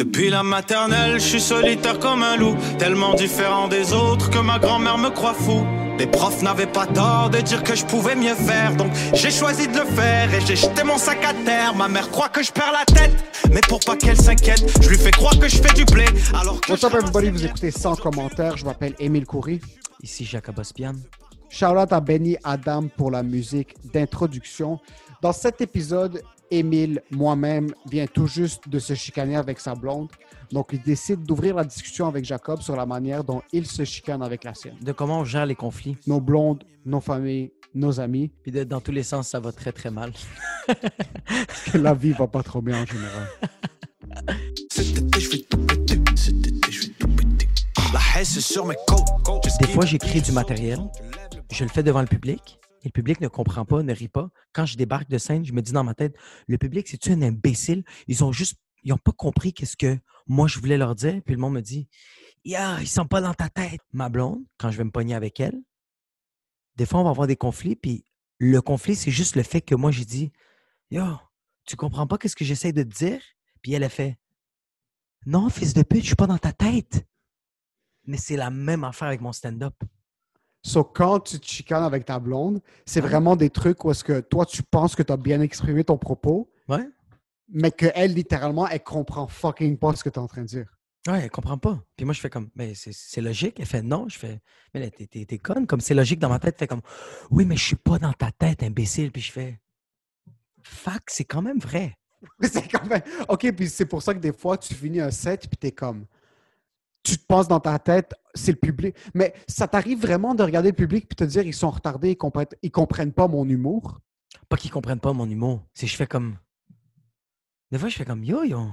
Depuis la maternelle, je suis solitaire comme un loup, tellement différent des autres que ma grand-mère me croit fou. Les profs n'avaient pas tort de dire que je pouvais mieux faire, donc j'ai choisi de le faire et j'ai jeté mon sac à terre. Ma mère croit que je perds la tête, mais pour pas qu'elle s'inquiète, je lui fais croire que je fais du blé. Alors que What's up everybody, vous écoutez sans commentaire, je m'appelle Émile Coury. Ici Jacob Ospian. Shout out à Benny Adam pour la musique d'introduction. Dans cet épisode, Émile, moi-même, vient tout juste de se chicaner avec sa blonde. Donc, il décide d'ouvrir la discussion avec Jacob sur la manière dont il se chicane avec la sienne. De comment on gère les conflits. Nos blondes, nos familles, nos amis. Puis de- dans tous les sens, ça va très très mal. la vie va pas trop bien en général. Des fois, j'écris du matériel, je le fais devant le public, le public ne comprend pas, ne rit pas. Quand je débarque de scène, je me dis dans ma tête, le public, c'est-tu un imbécile? Ils ont juste, ils n'ont pas compris qu'est-ce que moi je voulais leur dire. Puis le monde me dit, ya, ils sont pas dans ta tête. Ma blonde, quand je vais me pogner avec elle, des fois, on va avoir des conflits, puis le conflit, c'est juste le fait que moi, j'ai dit, yo, tu comprends pas qu'est-ce que j'essaie de te dire? Puis elle a fait, non, fils de pute, je suis pas dans ta tête. Mais c'est la même affaire avec mon stand-up. So, quand tu te chicanes avec ta blonde, c'est vraiment des trucs où est-ce que toi, tu penses que tu as bien exprimé ton propos, Ouais. mais qu'elle, littéralement, elle comprend fucking pas ce que tu es en train de dire. Ouais, elle comprend pas. Puis moi, je fais comme, mais c'est- c'est logique. Elle fait non. Je fais, mais t'es- t'es t'es conne. Comme c'est logique dans ma tête. Elle fait comme, oui, mais je suis pas dans ta tête, imbécile. Puis je fais, fuck, c'est quand même vrai. c'est quand même. OK, puis c'est pour ça que des fois, tu finis un set, puis tu es comme. Tu te penses dans ta tête, c'est le public. Mais ça t'arrive vraiment de regarder le public puis te dire, ils sont retardés, ils comprennent, ils comprennent pas mon humour? Pas qu'ils comprennent pas mon humour. C'est je fais comme, des fois, je fais comme, yo, yo.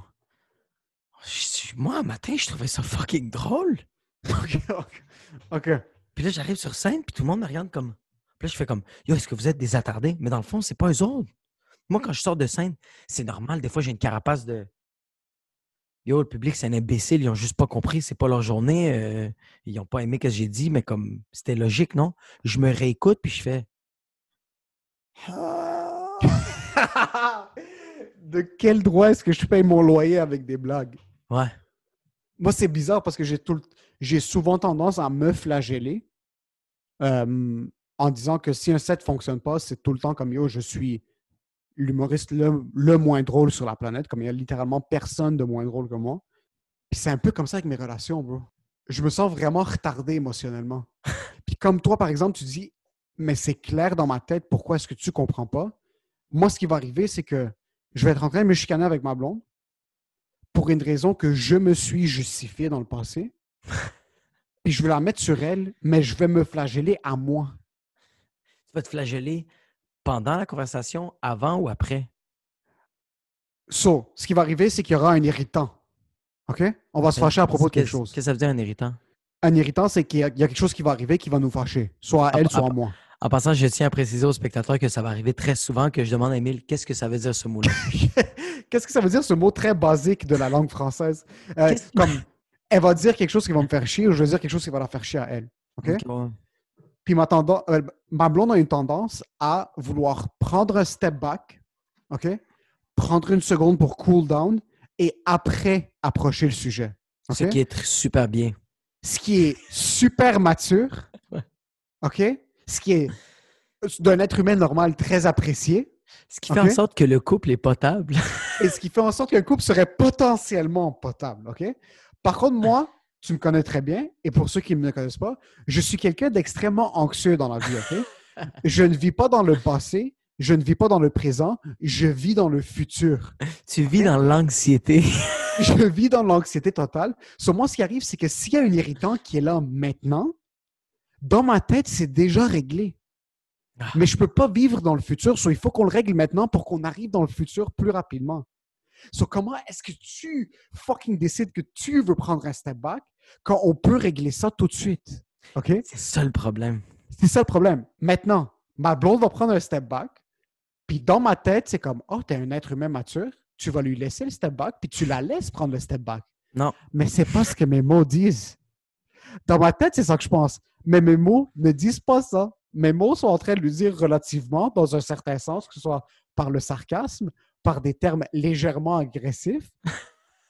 Moi, un matin, je trouvais ça fucking drôle. OK. OK. OK. Puis là, j'arrive sur scène, puis tout le monde me regarde comme. Puis là, je fais comme, yo, est-ce que vous êtes des attardés? Mais dans le fond, c'est pas eux autres. Moi, quand je sors de scène, c'est normal. Des fois, j'ai une carapace de. Yo, le public, c'est un imbécile. Ils ont juste pas compris. C'est pas leur journée. euh, ils ont pas aimé ce que j'ai dit, mais comme c'était logique, non? Je me réécoute, puis je fais. de quel droit est-ce que je paye mon loyer avec des blagues? Ouais. Moi, c'est bizarre parce que j'ai tout j'ai souvent tendance à me flageller euh, en disant que si un set fonctionne pas, c'est tout le temps comme yo, je suis l'humoriste le, le moins drôle sur la planète, comme il y a littéralement personne de moins drôle que moi. Puis c'est un peu comme ça avec mes relations, bro. Je me sens vraiment retardé émotionnellement. Puis comme toi, par exemple, tu dis, mais c'est clair dans ma tête, pourquoi est-ce que tu comprends pas? Moi, ce qui va arriver, c'est que je vais être en train de me chicaner avec ma blonde pour une raison que je me suis justifié dans le passé. Puis je vais la mettre sur elle, mais je vais me flageller à moi. Tu vas te flageller pendant la conversation, avant ou après? So, ce qui va arriver, c'est qu'il y aura un irritant. OK? On va se fâcher à propos de quelque chose. Qu'est-ce que ça veut dire un irritant? Un irritant, c'est qu'il y, a il y a quelque chose qui va arriver qui va nous fâcher. Soit à elle, soit à moi. En passant, je tiens à préciser aux spectateurs que ça va arriver très souvent que je demande à Émile qu'est-ce que ça veut dire ce mot-là? Qu'est-ce que ça veut dire, ce mot très basique de la langue française? Euh, comme, elle va dire quelque chose qui va me faire chier ou je vais dire quelque chose qui va la faire chier à elle. OK? Puis ma, tendance, euh, ma blonde a une tendance à vouloir prendre un step back, OK? Prendre une seconde pour cool down et après approcher le sujet. Ce qui est super bien. Ce qui est super mature. OK? Ce qui est d'un être humain normal très apprécié. Ce qui fait en sorte que le couple est potable. Et ce qui fait en sorte qu'un couple serait potentiellement potable, OK? Par contre, moi, tu me connais très bien, et pour ceux qui ne me connaissent pas, je suis quelqu'un d'extrêmement anxieux dans la vie, OK? Je ne vis pas dans le passé, je ne vis pas dans le présent, je vis dans le futur. tu vis dans l'anxiété. Je vis dans l'anxiété totale. Sur moi, ce qui arrive, c'est que s'il y a un irritant qui est là maintenant, dans ma tête, c'est déjà réglé. Ah. Mais je ne peux pas vivre dans le futur, so il faut qu'on le règle maintenant pour qu'on arrive dans le futur plus rapidement. So, comment est-ce que tu fucking décides que tu veux prendre un step back quand on peut régler ça tout de suite? OK? C'est ça le problème. C'est ça le problème. Maintenant, ma blonde va prendre un step back, puis dans ma tête, c'est comme, oh, t'es un être humain mature, tu vas lui laisser le step back, puis tu la laisses prendre le step back. Non. Mais c'est pas ce que mes mots disent. Dans ma tête, c'est ça que je pense. Mais mes mots ne disent pas ça. Mes mots sont en train de lui dire relativement, dans un certain sens, que ce soit par le sarcasme, par des termes légèrement agressifs.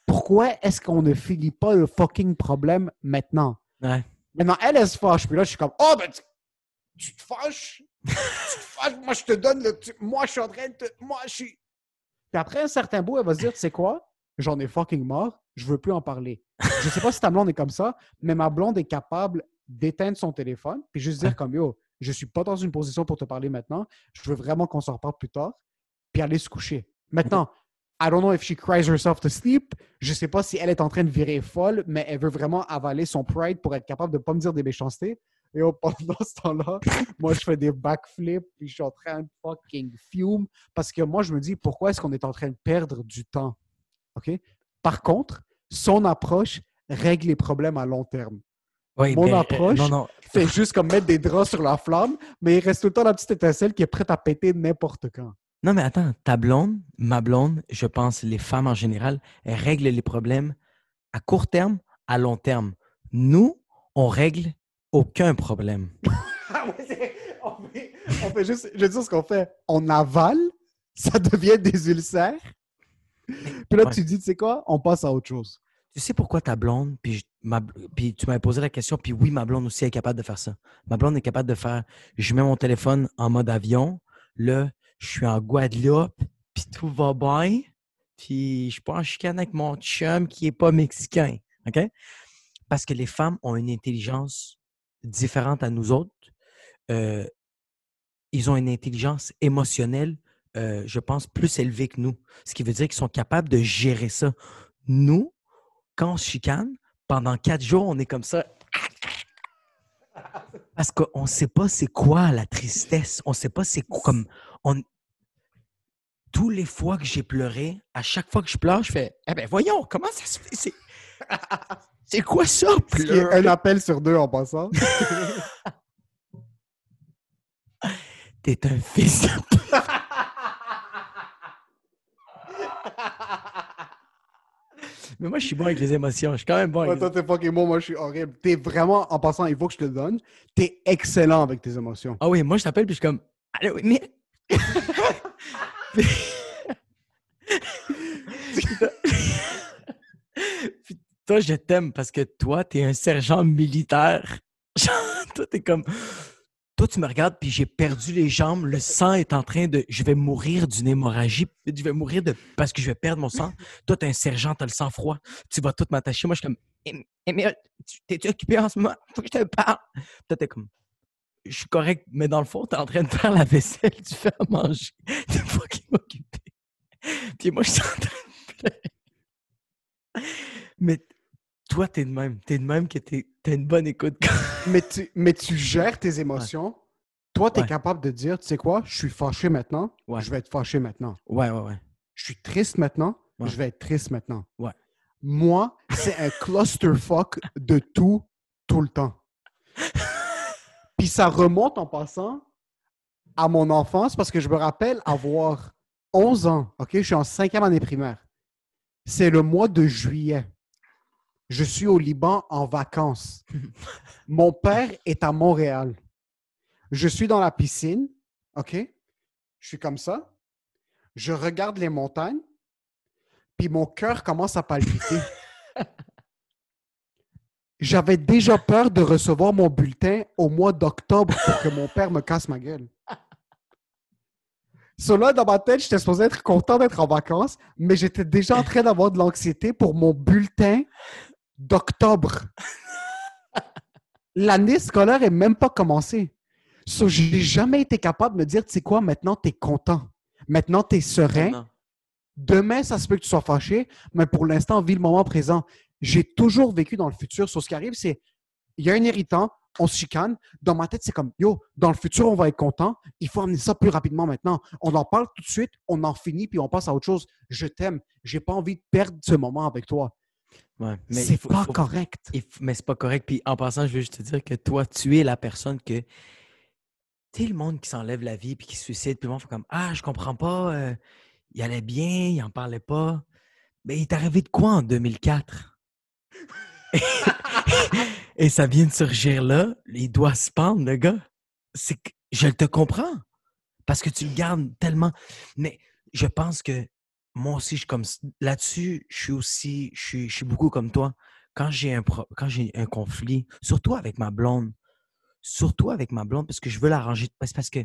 Pourquoi est-ce qu'on ne finit pas le fucking problème maintenant? Ouais. Maintenant, elle, elle se fâche. Puis là, je suis comme, oh, ben, tu, tu te fâches? tu te fâches? Moi, je te donne le. tu- moi, je suis en train de te. Moi, je suis. Puis après un certain bout, elle va se dire, tu sais quoi? J'en ai fucking marre. Je veux plus en parler. Je sais pas si ta blonde est comme ça, mais ma blonde est capable d'éteindre son téléphone puis juste dire comme yo, je suis pas dans une position pour te parler maintenant. Je veux vraiment qu'on s'en reparle plus tard, puis aller se coucher. Maintenant, I don't know if she cries herself to sleep. Je sais pas si elle est en train de virer folle, mais elle veut vraiment avaler son pride pour être capable de pas me dire des méchancetés. Et oh, pendant ce temps-là, moi, je fais des backflips, puis je suis en train de fucking fume. Parce que moi, je me dis, pourquoi est-ce qu'on est en train de perdre du temps? OK? Par contre, son approche règle les problèmes à long terme. Oui, Mon euh, approche- non. Fait juste comme mettre des draps sur la flamme, mais il reste tout le temps la petite étincelle qui est prête à péter n'importe quand. Non, mais attends, ta blonde, ma blonde, je pense, les femmes en général, elles règlent les problèmes à court terme, à long terme. Nous, on règle aucun problème. Ah on, fait, on fait juste, je veux dire ce qu'on fait, on avale, ça devient des ulcères. Puis là, Ouais. tu dis, tu sais quoi, on passe à autre chose. Tu sais pourquoi ta blonde, puis, je- ma- puis tu m'avais posé la question, puis oui, ma blonde aussi est capable de faire ça. Ma blonde est capable de faire, je mets mon téléphone en mode avion, là, je suis en Guadeloupe, puis tout va bien, puis je suis pas en chicane avec mon chum qui est pas mexicain, OK? Parce que les femmes ont une intelligence différente à nous autres. Euh, ils ont une intelligence émotionnelle, euh, je pense, plus élevée que nous. Ce qui veut dire qu'ils sont capables de gérer ça. Nous, quand on se chicane, pendant quatre jours, on est comme ça. Parce qu'on ne sait pas c'est quoi la tristesse. On ne sait pas c'est quoi comme. On... Tous les fois que j'ai pleuré, à chaque fois que je pleure, je fais Eh ben voyons, comment ça se fait? C'est, c'est quoi ça, pleurer? un appel sur deux en passant. T'es un fils de. Mais moi, je suis bon avec les émotions. Je suis quand même bon avec Ouais, toi, t'es fucking bon, moi, je suis horrible. T'es vraiment, en passant, il faut que je te le donne, t'es excellent avec tes émotions. Ah oui, moi je t'appelle puis je suis comme mais. Puis toi, je t'aime parce que toi, t'es un sergent militaire. Toi, t'es comme. Toi, tu me regardes puis j'ai perdu les jambes. Le sang est en train de. Je vais mourir d'une hémorragie. Je vais mourir de parce que je vais perdre mon sang. Toi, t'es un sergent, t'as le sang froid. Tu vas tout m'attacher. Moi, je suis comme. Emile, tu- t'es-tu occupé en ce moment? Faut que je te parle. Toi, t'es comme je suis correct, mais dans le fond, t'es en train de faire la vaisselle, tu fais à manger, t'es fucking occupé. Puis moi, je suis en train de. Mais toi, t'es de même. T'es de même que t'es- t'as une bonne écoute. Mais tu, mais tu gères tes émotions. Toi, t'es Ouais. capable de dire, tu sais quoi, je suis fâché maintenant, Ouais. je vais être fâché maintenant. Ouais, ouais, ouais. Je suis triste maintenant, je vais être triste maintenant. Ouais. Moi, c'est un clusterfuck de tout, tout le temps. Puis ça remonte en passant à mon enfance parce que je me rappelle avoir 11 ans, OK? Je suis en cinquième année primaire. C'est le mois de juillet. Je suis au Liban en vacances. Mon père est à Montréal. Je suis dans la piscine, OK? Je suis comme ça. Je regarde les montagnes, puis mon cœur commence à palpiter. J'avais déjà peur de recevoir mon bulletin au mois d'octobre pour que mon père me casse ma gueule. So là, dans ma tête, j'étais supposé être content d'être en vacances, mais j'étais déjà en train d'avoir de l'anxiété pour mon bulletin d'octobre. L'année scolaire est même pas commencée. So, j'ai jamais été capable de me dire, tu sais quoi, maintenant, tu es content. Maintenant, tu es serein. Demain, ça se peut que tu sois fâché, mais pour l'instant, vis le moment présent. J'ai toujours vécu dans le futur. Sur ce qui arrive, c'est il y a un irritant, on se chicane. Dans ma tête, c'est comme yo, dans le futur, on va être content. Il faut amener ça plus rapidement maintenant. On en parle tout de suite, on en finit, puis on passe à autre chose. Je t'aime. J'ai pas envie de perdre ce moment avec toi. Ouais, mais C'est pas faut- correct. il mais c'est pas correct. Puis en passant, je veux juste te dire que toi, tu es la personne que. Tu sais, le monde qui s'enlève la vie puis qui se suicide, puis le monde fait comme Ah, je comprends pas, euh, il allait bien, il en parlait pas. Mais il est arrivé de quoi en 2004? Et ça vient de surgir là, il doit se pendre, le gars. C'est que je te comprends. Parce que tu le gardes tellement. Mais je pense que moi aussi, je comme là-dessus, je suis aussi, je suis, je suis beaucoup comme toi. Quand j'ai un pro- quand j'ai un conflit, surtout avec ma blonde, surtout avec ma blonde, parce que je veux l'arranger. C'est parce que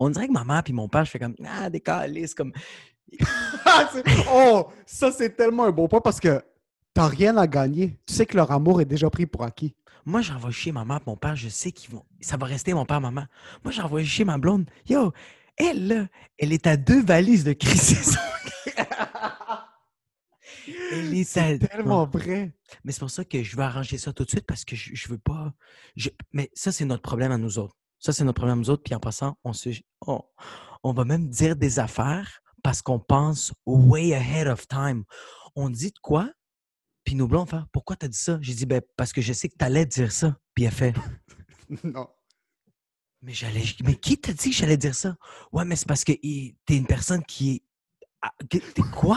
on dirait que ma mère puis mon père, je fais comme ah des calices, comme Ah, oh, ça, c'est tellement un bon point parce que t'as rien à gagner. Tu sais que leur amour est déjà pris pour acquis. Moi, j'envoie chier ma mère, mon père, je sais qu'ils vont. Ça va rester mon père, maman. Moi, j'envoie chier ma blonde. Yo, elle, là, elle est à deux valises de crise. elle est à. Tellement vrai. Mais c'est pour ça que je veux arranger ça tout de suite parce que je, je veux pas. je- Mais ça, c'est notre problème à nous autres. Ça, c'est notre problème à nous autres. Puis en passant, on, se... on, on va même dire des affaires parce qu'on pense way ahead of time. On dit de quoi? Puis nos blonds font Pourquoi t'as dit ça? J'ai dit ben, parce que je sais que t'allais dire ça. Puis elle fait Non. Mais j'allais. Mais qui t'a dit que j'allais dire ça? Ouais, mais c'est parce que t'es une personne qui est. Ah, T'es quoi?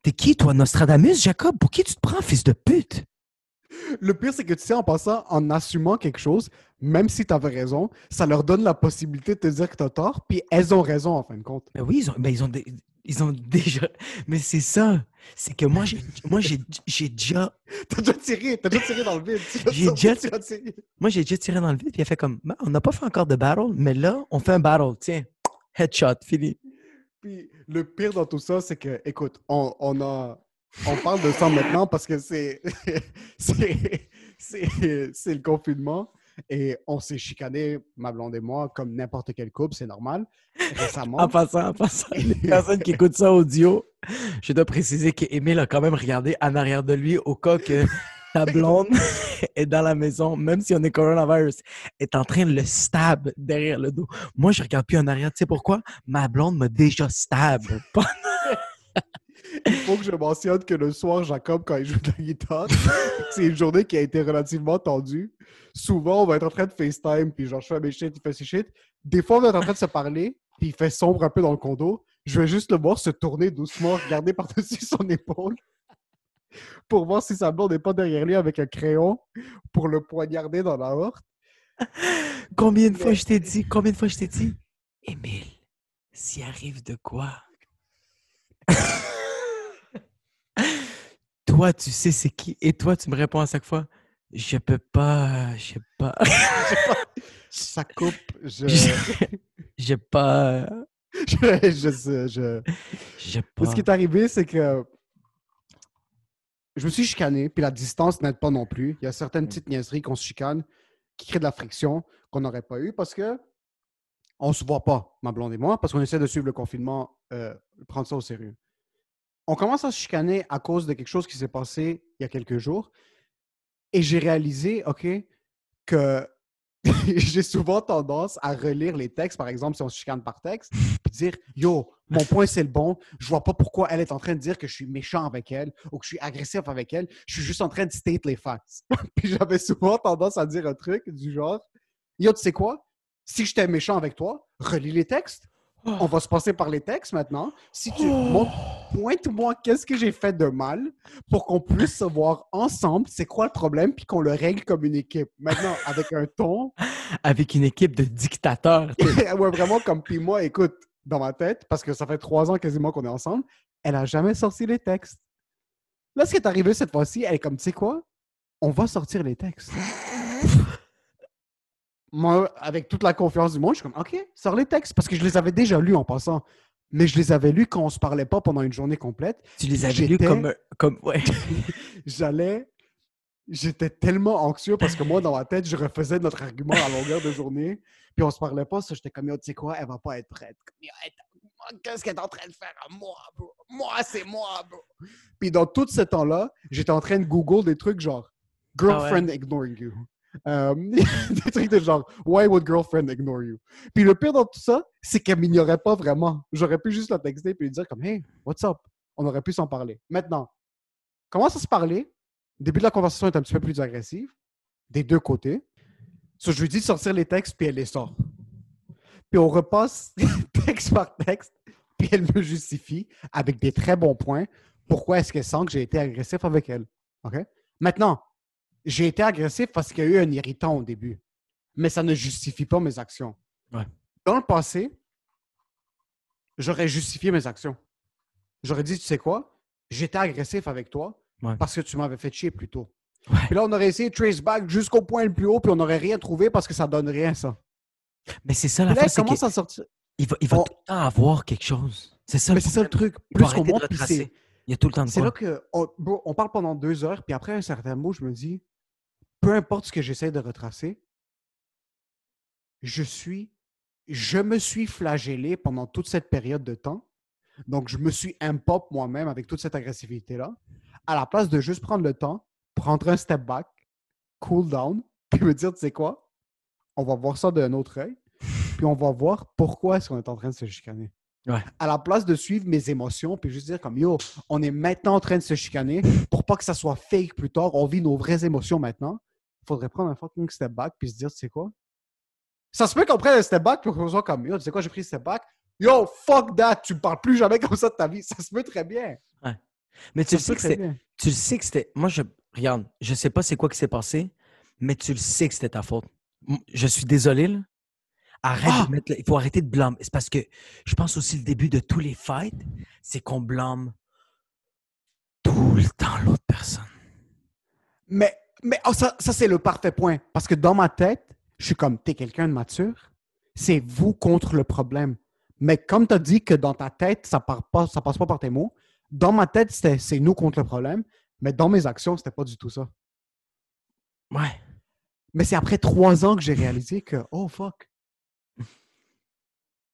T'es qui, toi, Nostradamus, Jacob? Pour qui tu te prends, fils de pute? Le pire, c'est que tu sais, en passant, en assumant quelque chose, même si tu avais raison, ça leur donne la possibilité de te dire que tu as tort, puis elles ont raison en fin de compte. Ben oui, ils ont, ben ils ont, dé- ils ont déjà. Mais c'est ça. C'est que moi, j'ai, moi, j'ai, j'ai déjà. T'as déjà tiré, t'as déjà tiré dans le vide. J'ai déjà-. Moi, j'ai déjà tiré dans le vide, puis elle fait comme. On n'a pas fait encore de battle, mais là, on fait un battle. Tiens, headshot, fini. Puis le pire dans tout ça, c'est que, écoute, on, on a. On parle de ça maintenant parce que c'est. c'est, c'est, c'est le confinement et on s'est chicané, ma blonde et moi, comme n'importe quel couple, c'est normal. Récemment. En passant, en passant, les personnes qui écoutent ça audio, je dois préciser qu'Émile a quand même regardé en arrière de lui au cas que ta blonde est dans la maison, même si on est coronavirus, est en train de le stab derrière le dos. Moi, je regarde plus en arrière. Tu sais pourquoi? Ma blonde m'a déjà stab. Pas- Il faut que je mentionne que le soir, Jacob, quand il joue de la guitare, c'est une journée qui a été relativement tendue. Souvent, on va être en train de FaceTime, puis genre, je fais mes shit, il fait ses shit. Des fois, on va être en train de se parler, puis il fait sombre un peu dans le condo. Je vais juste le voir se tourner doucement, regarder par-dessus son épaule, pour voir si sa blonde n'est pas derrière lui avec un crayon, pour le poignarder dans la horte. Combien de fois je t'ai dit? Combien de fois je t'ai dit? Émile, s'il arrive de quoi? Toi, tu sais c'est qui? Et toi, tu me réponds à chaque fois, je peux pas, je sais pas. Ça coupe. Je, J'ai pas. je, je, sais, je, Mais pas. Ce qui est arrivé, c'est que je me suis chicané, puis la distance n'aide pas non plus. Il y a certaines petites niaiseries qu'on se chicane qui créent de la friction qu'on n'aurait pas eu parce que on se voit pas, ma blonde et moi, parce qu'on essaie de suivre le confinement, euh, prendre ça au sérieux. On commence à se chicaner à cause de quelque chose qui s'est passé il y a quelques jours. Et j'ai réalisé, OK, que j'ai souvent tendance à relire les textes, par exemple, si on se chicane par texte, puis dire Yo, mon point c'est le bon, je vois pas pourquoi elle est en train de dire que je suis méchant avec elle ou que je suis agressif avec elle, je suis juste en train de state les facts. puis j'avais souvent tendance à dire un truc du genre Yo, tu sais quoi? Si j'étais méchant avec toi, relis les textes. On va se passer par les textes maintenant. Si tu montres, pointe-moi qu'est-ce que j'ai fait de mal pour qu'on puisse se voir ensemble, c'est quoi le problème, puis qu'on le règle comme une équipe. Maintenant, avec un ton Avec une équipe de dictateurs. ouais, vraiment comme puis moi, écoute, dans ma tête, parce que ça fait trois ans quasiment qu'on est ensemble, elle a jamais sorti les textes. Là, ce qui est arrivé cette fois-ci, elle est comme, tu sais quoi? On va sortir les textes. moi, avec toute la confiance du monde, je suis comme, OK, sors les textes. Parce que je les avais déjà lus en passant. Mais je les avais lus quand on se parlait pas pendant une journée complète. Tu les avais lus comme, comme ouais. J'allais. J'étais tellement anxieux parce que moi, dans ma tête, je refaisais notre argument à longueur de journée. Puis on se parlait pas. Ça, j'étais comme, tu sais quoi, elle va pas être prête. Qu'est-ce qu'elle est en train de faire à moi, bro? Moi, c'est moi, bro. Puis dans tout ce temps-là, j'étais en train de Google des trucs genre girlfriend ignoring you. Euh, des trucs de genre Why would girlfriend ignore you? Puis le pire dans tout ça, c'est qu'elle m'ignorait pas vraiment. J'aurais pu juste la texter et lui dire comme Hey, what's up? On aurait pu s'en parler. Maintenant, commence à se parler? Le début de la conversation est un petit peu plus agressive, des deux côtés. Je lui dis de sortir les textes, puis elle les sort. Puis on repasse texte par texte, puis elle me justifie avec des très bons points pourquoi est-ce qu'elle sent que j'ai été agressif avec elle. OK? Maintenant, j'ai été agressif parce qu'il y a eu un irritant au début, mais ça ne justifie pas mes actions. Ouais. Dans le passé, j'aurais justifié mes actions. J'aurais dit, tu sais quoi? J'étais agressif avec toi Ouais. parce que tu m'avais fait chier plus tôt. Ouais. Puis là, on aurait essayé de trace back jusqu'au point le plus haut, puis on n'aurait rien trouvé parce que ça donne rien, ça. Mais c'est ça la là, à sortir. va, il va on- tout le temps avoir quelque chose. C'est ça Mais le c'est ça le truc. Il Plus qu'on monte, puis retracer. c'est. Il y a tout le temps de C'est là que on, bro, on parle pendant deux heures, puis après un certain mot, je me dis, peu importe ce que j'essaie de retracer, je suis, je me suis flagellé pendant toute cette période de temps. Donc, je me suis impop moi-même avec toute cette agressivité-là, à la place de juste prendre le temps, prendre un step back, cool down, puis me dire, tu sais quoi, on va voir ça d'un autre œil, puis on va voir pourquoi est-ce qu'on est en train de se chicaner. Ouais. À la place de suivre mes émotions, puis juste dire comme, yo, on est maintenant en train de se chicaner pour pas que ça soit fake plus tard. On vit nos vraies émotions maintenant. Faudrait prendre un fucking step back puis se dire, tu sais quoi? Ça se peut qu'on prenne un step back puis qu'on soit comme, yo, tu sais quoi, j'ai pris un step back. Yo, fuck that, tu me parles plus jamais comme ça de ta vie. Ça se peut très bien. Mais tu le sais que. Tu le sais que c'était. Moi, je. Regarde, je sais pas c'est quoi qui s'est passé, mais tu le sais que c'était ta faute. Je suis désolé, là. Arrête Ah! de mettre. Il faut arrêter de blâmer. C'est parce que je pense aussi le début de tous les fights, c'est qu'on blâme tout le temps l'autre personne. Mais, mais oh, ça, ça c'est le parfait point. Parce que dans ma tête, je suis comme, t'es quelqu'un de mature, c'est vous contre le problème. Mais comme tu as dit que dans ta tête, ça part pas, ça passe pas par tes mots, dans ma tête, c'était c'est nous contre le problème. Mais dans mes actions, c'était pas du tout ça. Ouais. Mais c'est après trois ans que j'ai réalisé que, oh fuck.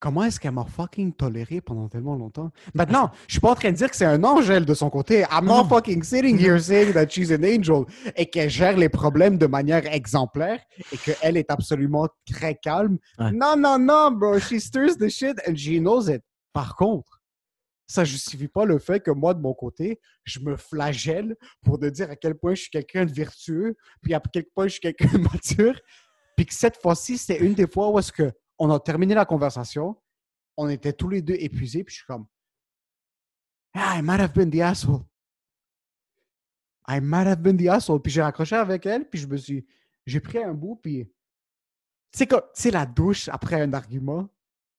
Comment est-ce qu'elle m'a fucking toléré pendant tellement longtemps? Maintenant, je suis pas en train de dire que c'est un ange, elle, de son côté. I'm not Non. fucking sitting here saying that she's an angel et qu'elle gère les problèmes de manière exemplaire et qu'elle est absolument très calme. Ouais. Non, non, non, bro. She stirs the shit and she knows it. Par contre, ça justifie pas le fait que moi, de mon côté, je me flagelle pour te dire à quel point je suis quelqu'un de vertueux, puis à quel point je suis quelqu'un de mature, puis que cette fois-ci, c'était une des fois où est-ce que on a terminé la conversation, on était tous les deux épuisés, puis je suis comme, ah, I might have been the asshole. I might have been the asshole. Puis j'ai raccroché avec elle, puis je me suis, j'ai pris un bout, puis c'est comme, c'est la douche après un argument.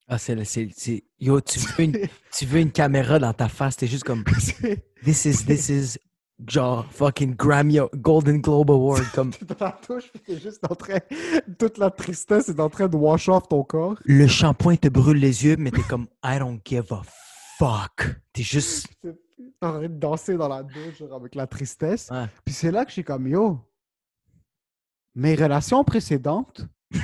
Ah, c'est. le- c'est- Yo, tu veux, une, tu veux une caméra dans ta face, t'es juste comme. This is. This is. Genre, fucking Grammy, Golden Globe Award. Comme. T'es dans la douche, puis t'es juste en train, toute la tristesse est en train de wash off ton corps. Le shampoing te brûle les yeux, mais t'es comme. I don't give a fuck. T'es juste. T'es en train de danser dans la douche genre, avec la tristesse. Ouais. Puis c'est là que je suis comme, yo, mes relations précédentes,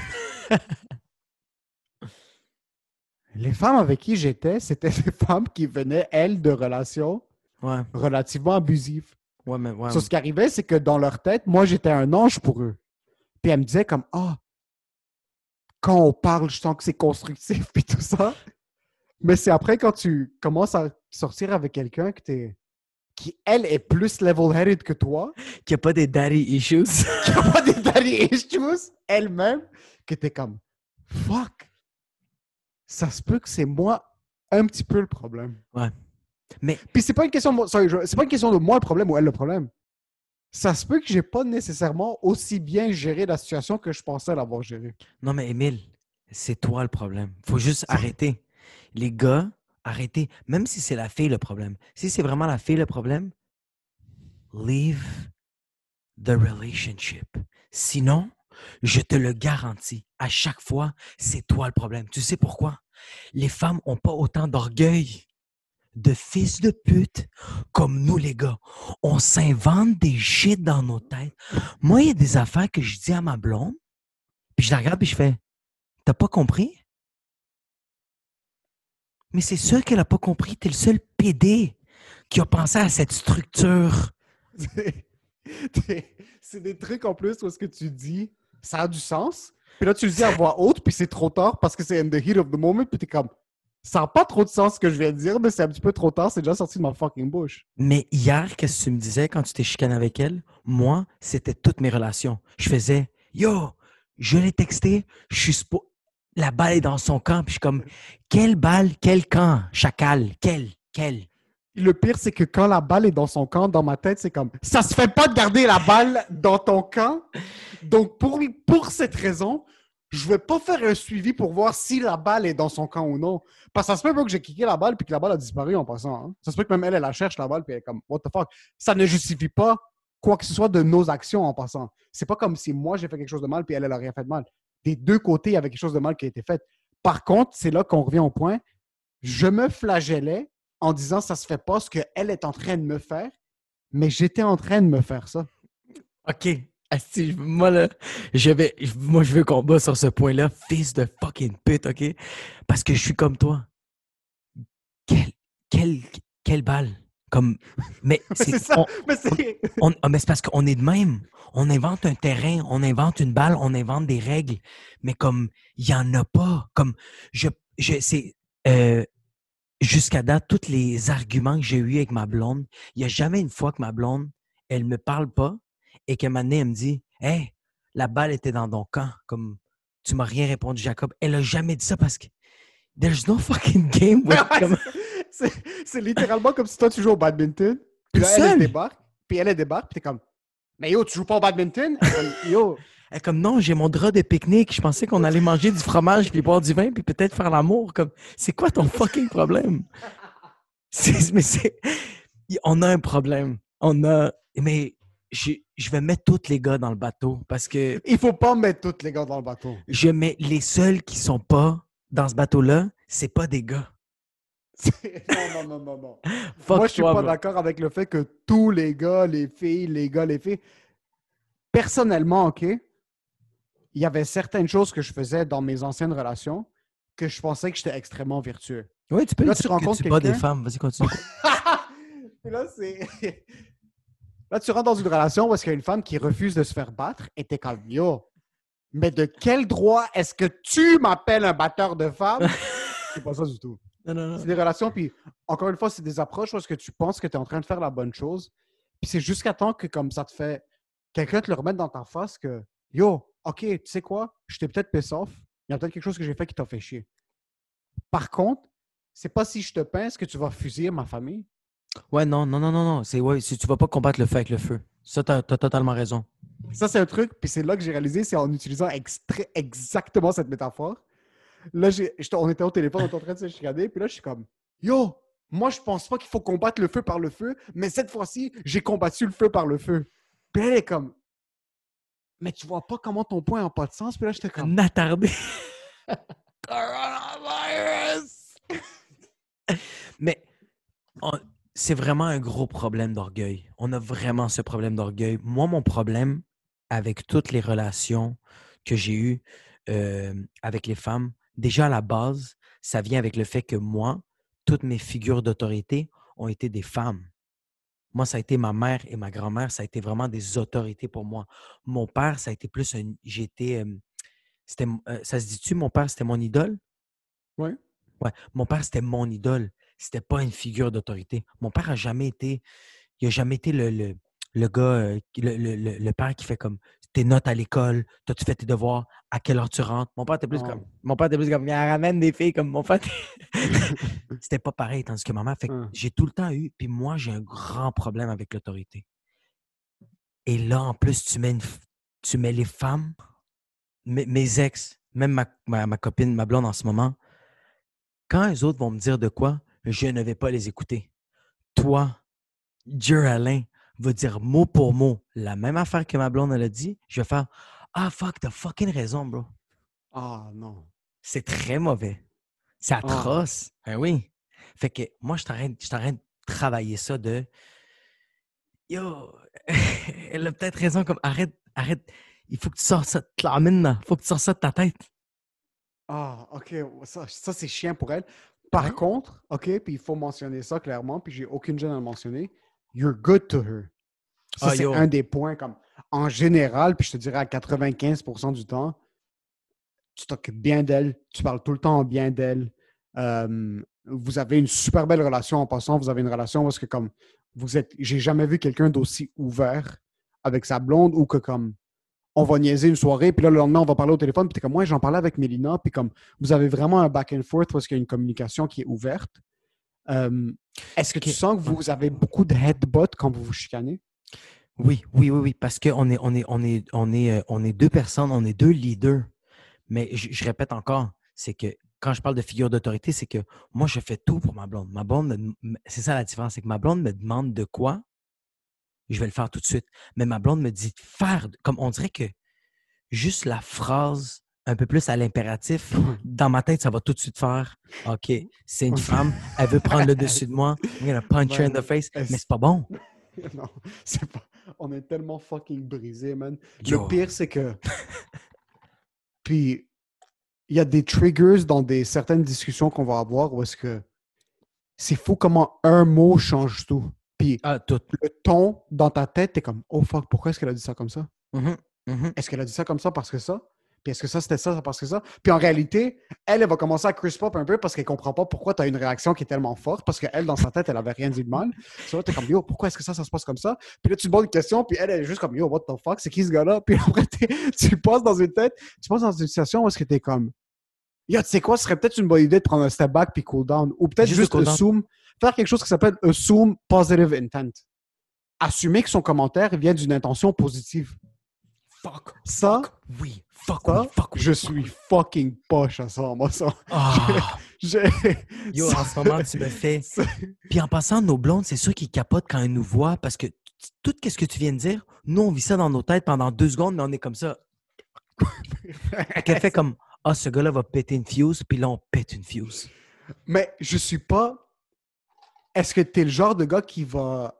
les femmes avec qui j'étais, c'était des femmes qui venaient, elles, de relations Ouais. relativement abusives. Ouais, mais. Ouais. So, ce qui arrivait, c'est que dans leur tête, moi, j'étais un ange pour eux. Puis elles me disaient comme, ah, quand on parle, je sens que c'est constructif, puis tout ça. Mais c'est après, quand tu commences à sortir avec quelqu'un que t'es qui, elle, est plus level-headed que toi, Qu'il n'y a pas des daddy issues. qui n'a pas des daddy issues, elle-même, que t'es comme, fuck, ça se peut que c'est moi un petit peu le problème. Mais Puis c'est pas une question de c'est pas une question de moi le problème ou elle le problème. Ça se peut que j'ai pas nécessairement aussi bien géré la situation que je pensais l'avoir gérée. non, mais Émile, c'est toi le problème. faut juste arrêter. Les gars, arrêtez. Même si c'est la fille le problème. Si c'est vraiment la fille le problème, leave the relationship. Sinon, Je te le garantis. À chaque fois, c'est toi le problème. Tu sais pourquoi? Les femmes ont pas autant d'orgueil de fils de pute comme nous, les gars. On s'invente des shit dans nos têtes. Moi, il y a des affaires que je dis à ma blonde, puis je la regarde et je fais T'as pas compris? Mais c'est sûr qu'elle a pas compris. T'es le seul PD qui a pensé à cette structure. c'est des trucs en plus où ce que tu dis, ça a du sens. Puis là, tu le dis à voix haute, puis c'est trop tard parce que c'est in the heat of the moment, puis t'es comme, ça n'a pas trop de sens ce que je viens de dire, mais c'est un petit peu trop tard, c'est déjà sorti de ma fucking bouche. Mais hier, qu'est-ce que tu me disais quand tu t'es chicané avec elle? Moi, c'était toutes mes relations. Je faisais, yo, je l'ai texté, je suis spo- La balle est dans son camp, puis je suis comme, quelle balle, quel camp, chacal, quel, quel? Le pire, c'est que quand la balle est dans son camp, dans ma tête, c'est comme ça se fait pas de garder la balle dans ton camp? Donc, pour, pour cette raison, je vais pas faire un suivi pour voir si la balle est dans son camp ou non. Parce que ça se peut pas que j'ai kické la balle puis que la balle a disparu en passant. hein. Ça se peut que même elle, elle la cherche, la balle, puis elle est comme What the fuck? Ça ne justifie pas quoi que ce soit de nos actions en passant. C'est pas comme si moi j'ai fait quelque chose de mal puis elle, elle a rien fait de mal. Des deux côtés, il y avait quelque chose de mal qui a été fait. Par contre, c'est là qu'on revient au point. Je me flagellais en disant ça se fait pas ce qu'elle est en train de me faire, mais j'étais en train de me faire ça. OK. Asti, moi, là, je vais, moi, je veux qu'on bat sur ce point-là, fils de fucking pute, OK? Parce que je suis comme toi. Quelle, quelle, quelle balle. Comme, mais c'est ça. on- Mais c'est. on- ah, mais parce qu'on est de même. On invente un terrain, on invente une balle, on invente des règles. Mais comme, il n'y en a pas. Comme, je, je, c'est, euh, jusqu'à date, tous les arguments que j'ai eus avec ma blonde, il n'y a jamais une fois que ma blonde, elle me parle pas et moment donné, elle me dit, hey, la balle était dans ton camp. Comme, tu m'as rien répondu, Jacob. Elle a jamais dit ça parce que there's no fucking game. comme- C'est littéralement comme si toi tu joues au badminton, puis là elle, débarque, puis elle, elle débarque, puis t'es comme Mais yo, tu joues pas au badminton? Comme, yo, Elle comme non, j'ai mon drap de pique-nique. Je pensais qu'on allait manger du fromage, puis boire du vin, puis peut-être faire l'amour. Comme, c'est quoi ton fucking problème? Mais c'est, on a un problème. On a, mais je, je vais mettre tous les gars dans le bateau parce que il faut pas mettre tous les gars dans le bateau. je mets les seuls qui sont pas dans ce bateau-là, c'est pas des gars. non, non, non, non, non. Moi, je suis toi, pas d'accord avec le fait que tous les gars, les filles, les gars, les filles. Personnellement, OK, il y avait certaines choses que je faisais dans mes anciennes relations que je pensais que j'étais extrêmement vertueux. Oui, tu peux Là, dire tu que rencontres tu bats des femmes. Vas-y, continue. Là, c'est. Là, tu rentres dans une relation parce qu'il y a une femme qui refuse de se faire battre et t'es comme Yo, mais de quel droit est-ce que tu m'appelles un batteur de femmes? c'est pas ça du tout. non, non, non. C'est des relations, puis encore une fois, c'est des approches parce que tu penses que tu es en train de faire la bonne chose. Puis c'est jusqu'à temps que comme ça te fait. Quelqu'un te le remette dans ta face que Yo, OK, tu sais quoi? Je t'ai peut-être piss off. Il y a peut-être quelque chose que j'ai fait qui t'a fait chier. Par contre, c'est pas si je te pince que tu vas fusiller ma famille. Ouais, non, non, non, non, non. C'est ouais, si tu vas pas combattre le feu avec le feu. Ça, t'as, t'as totalement raison. Ça, c'est un truc, puis c'est là que j'ai réalisé, c'est en utilisant exactement cette métaphore. Là, on était au téléphone, on était en train de se chicaner, puis là, je suis comme Yo, moi, je pense pas qu'il faut combattre le feu par le feu, mais cette fois-ci, j'ai combattu le feu par le feu. Puis elle est comme Mais tu vois pas comment ton point n'a pas de sens, puis là, j'étais comme attardé. Coronavirus! Mais on- c'est vraiment un gros problème d'orgueil. On a vraiment ce problème d'orgueil. Moi, mon problème avec toutes les relations que j'ai eues euh, avec les femmes, déjà à la base, ça vient avec le fait que moi, toutes mes figures d'autorité ont été des femmes. Moi, ça a été ma mère et ma grand-mère, ça a été vraiment des autorités pour moi. Mon père, ça a été plus un. J'étais. euh, euh, ça se dit-tu, mon père, c'était mon idole? Ouais. Ouais. Mon père, c'était mon idole. C'était pas une figure d'autorité. Mon père a jamais été. Il a jamais été le, le, le gars, euh, le, le- père qui fait comme tes notes à l'école, t'as-tu fait tes devoirs, à quelle heure tu rentres? Mon père était plus Oh. comme. Mon père était plus comme, il ramène des filles comme mon père. C'était pas pareil, tandis que maman, fait Hum. j'ai tout le temps eu, puis moi, j'ai un grand problème avec l'autorité. Et là, en plus, tu mets, une tu mets les femmes, mes, mes ex, même ma, ma, ma copine, ma blonde en ce moment, quand les autres vont me dire de quoi, je ne vais pas les écouter. Toi, Dieu Alain, va dire mot pour mot la même affaire que ma blonde elle a dit, je vais faire Ah, fuck, t'as fucking raison, bro. Ah non. C'est très mauvais. C'est atroce. Ben oui. Fait que moi, je t'arrête, je t'arrête de travailler ça de. Yo, elle a peut-être raison, comme arrête, arrête. Il faut que tu sortes ça de la Il faut que tu sortes ça de ta tête. Ah, OK. Ça, ça c'est chiant pour elle. Par contre, OK, puis il faut mentionner ça clairement, puis j'ai aucune gêne à le mentionner. You're good to her. Ça, Ah, c'est un des points comme en général, puis je te dirais à 95% du temps, tu t'occupes bien d'elle, tu parles tout le temps bien d'elle. Euh, vous avez une super belle relation en passant, vous avez une relation parce que comme vous êtes, j'ai jamais vu quelqu'un d'aussi ouvert avec sa blonde ou que comme on va niaiser une soirée, puis là le lendemain on va parler au téléphone, puis t'es comme moi j'en parlais avec Mélina, puis comme vous avez vraiment un back and forth parce qu'il y a une communication qui est ouverte. Euh, Est-ce que tu sens que vous avez beaucoup de headbutt quand vous vous chicanez? Oui, oui, oui, oui, parce qu'on est, on est, on est, on est, euh, on est deux personnes, on est deux leaders. Mais je, je répète encore, c'est que quand je parle de figure d'autorité, c'est que moi, je fais tout pour ma blonde. Ma blonde, c'est ça la différence, c'est que ma blonde me demande de quoi, je vais le faire tout de suite. Mais ma blonde me dit de faire, comme on dirait que juste la phrase un peu plus à l'impératif, dans ma tête, ça va tout de suite faire OK, c'est une femme, elle veut prendre le dessus de moi, I'm gonna punch her in the face, mais c'est pas bon. non, c'est pas. On est tellement fucking brisé, man. Yo. Le pire, c'est que. Puis, il y a des triggers dans des certaines discussions qu'on va avoir où est-ce que c'est fou comment un mot change tout. Puis, Ah, tout. le ton dans ta tête, t'es comme, oh fuck, pourquoi est-ce qu'elle a dit ça comme ça? Mhm, mhm. Est-ce qu'elle a dit ça comme ça parce que ça? Puis est-ce que ça, c'était ça, ça parce que ça? Puis en réalité, elle, elle va commencer à crisp up un peu parce qu'elle comprend pas pourquoi tu as une réaction qui est tellement forte parce qu'elle, dans sa tête, elle avait rien dit de mal. Tu vois, t'es comme, yo, pourquoi est-ce que ça, ça se passe comme ça? Puis là, tu poses une question, puis elle, elle est juste comme, yo, what the fuck, c'est qui ce gars-là? Puis après, tu passes dans une tête, tu passes dans une situation où est-ce que t'es comme, yo, tu sais quoi, ce serait peut-être une bonne idée de prendre un step back puis cool down. Ou peut-être Juste juste down. assume, faire quelque chose qui s'appelle assume positive intent. Assumer que son commentaire vient d'une intention positive. Fuck. Ça, Oui. Fuck ça, oui. Fuck je fuck suis fucking poche à ça, moi, ça. Ah. Je- Yo, ça- en ce moment, tu me fais. ça- Puis en passant, nos blondes, c'est sûr qu'ils capotent quand elles nous voient parce que tout ce que tu viens de dire, nous, on vit ça dans nos têtes pendant deux secondes, mais on est comme ça. Qu'elle fait comme Ah, ce gars-là va péter une fuse, puis là, on pète une fuse. Mais je suis pas. Est-ce que tu es le genre de gars qui va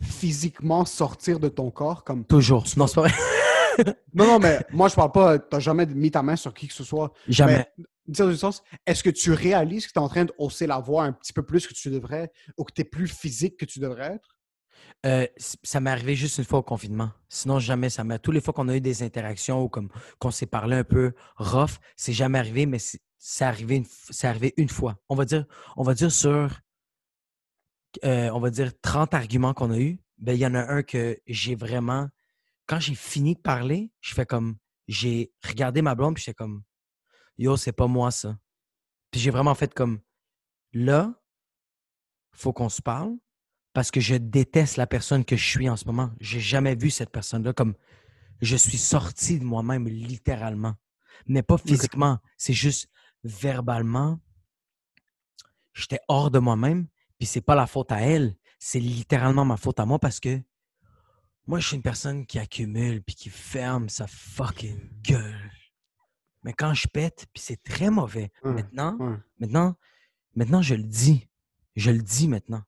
physiquement sortir de ton corps comme. Toujours. Non, c'est pas vrai. Non, non, mais moi, je parle pas. T'as jamais mis ta main sur qui que ce soit. Jamais. Mais, dire du sens, est-ce que tu réalises que tu es en train de hausser la voix un petit peu plus que tu devrais ou que tu es plus physique que tu devrais être? Euh, ça m'est arrivé juste une fois au confinement. Sinon, jamais ça m'est. Tous les fois qu'on a eu des interactions ou comme qu'on s'est parlé un peu rough, c'est jamais arrivé, mais c'est arrivé, une arrivé une fois. On va dire, on va dire sur, euh, on va dire 30 arguments qu'on a eu, ben il y en a un que j'ai vraiment, quand j'ai fini de parler, je fais comme, j'ai regardé ma blonde puis j'étais comme, yo, c'est pas moi ça. Puis j'ai vraiment fait comme, là, faut qu'on se parle parce que je déteste la personne que je suis en ce moment. J'ai jamais vu cette personne-là comme je suis sorti de moi-même littéralement, mais pas physiquement. C'est juste verbalement. J'étais hors de moi-même, puis c'est pas la faute à elle, c'est littéralement ma faute à moi parce que moi je suis une personne qui accumule puis qui ferme sa fucking gueule. Mais quand je pète, puis c'est très mauvais. Ouais, Maintenant, ouais. maintenant, maintenant je le dis. Je le dis maintenant.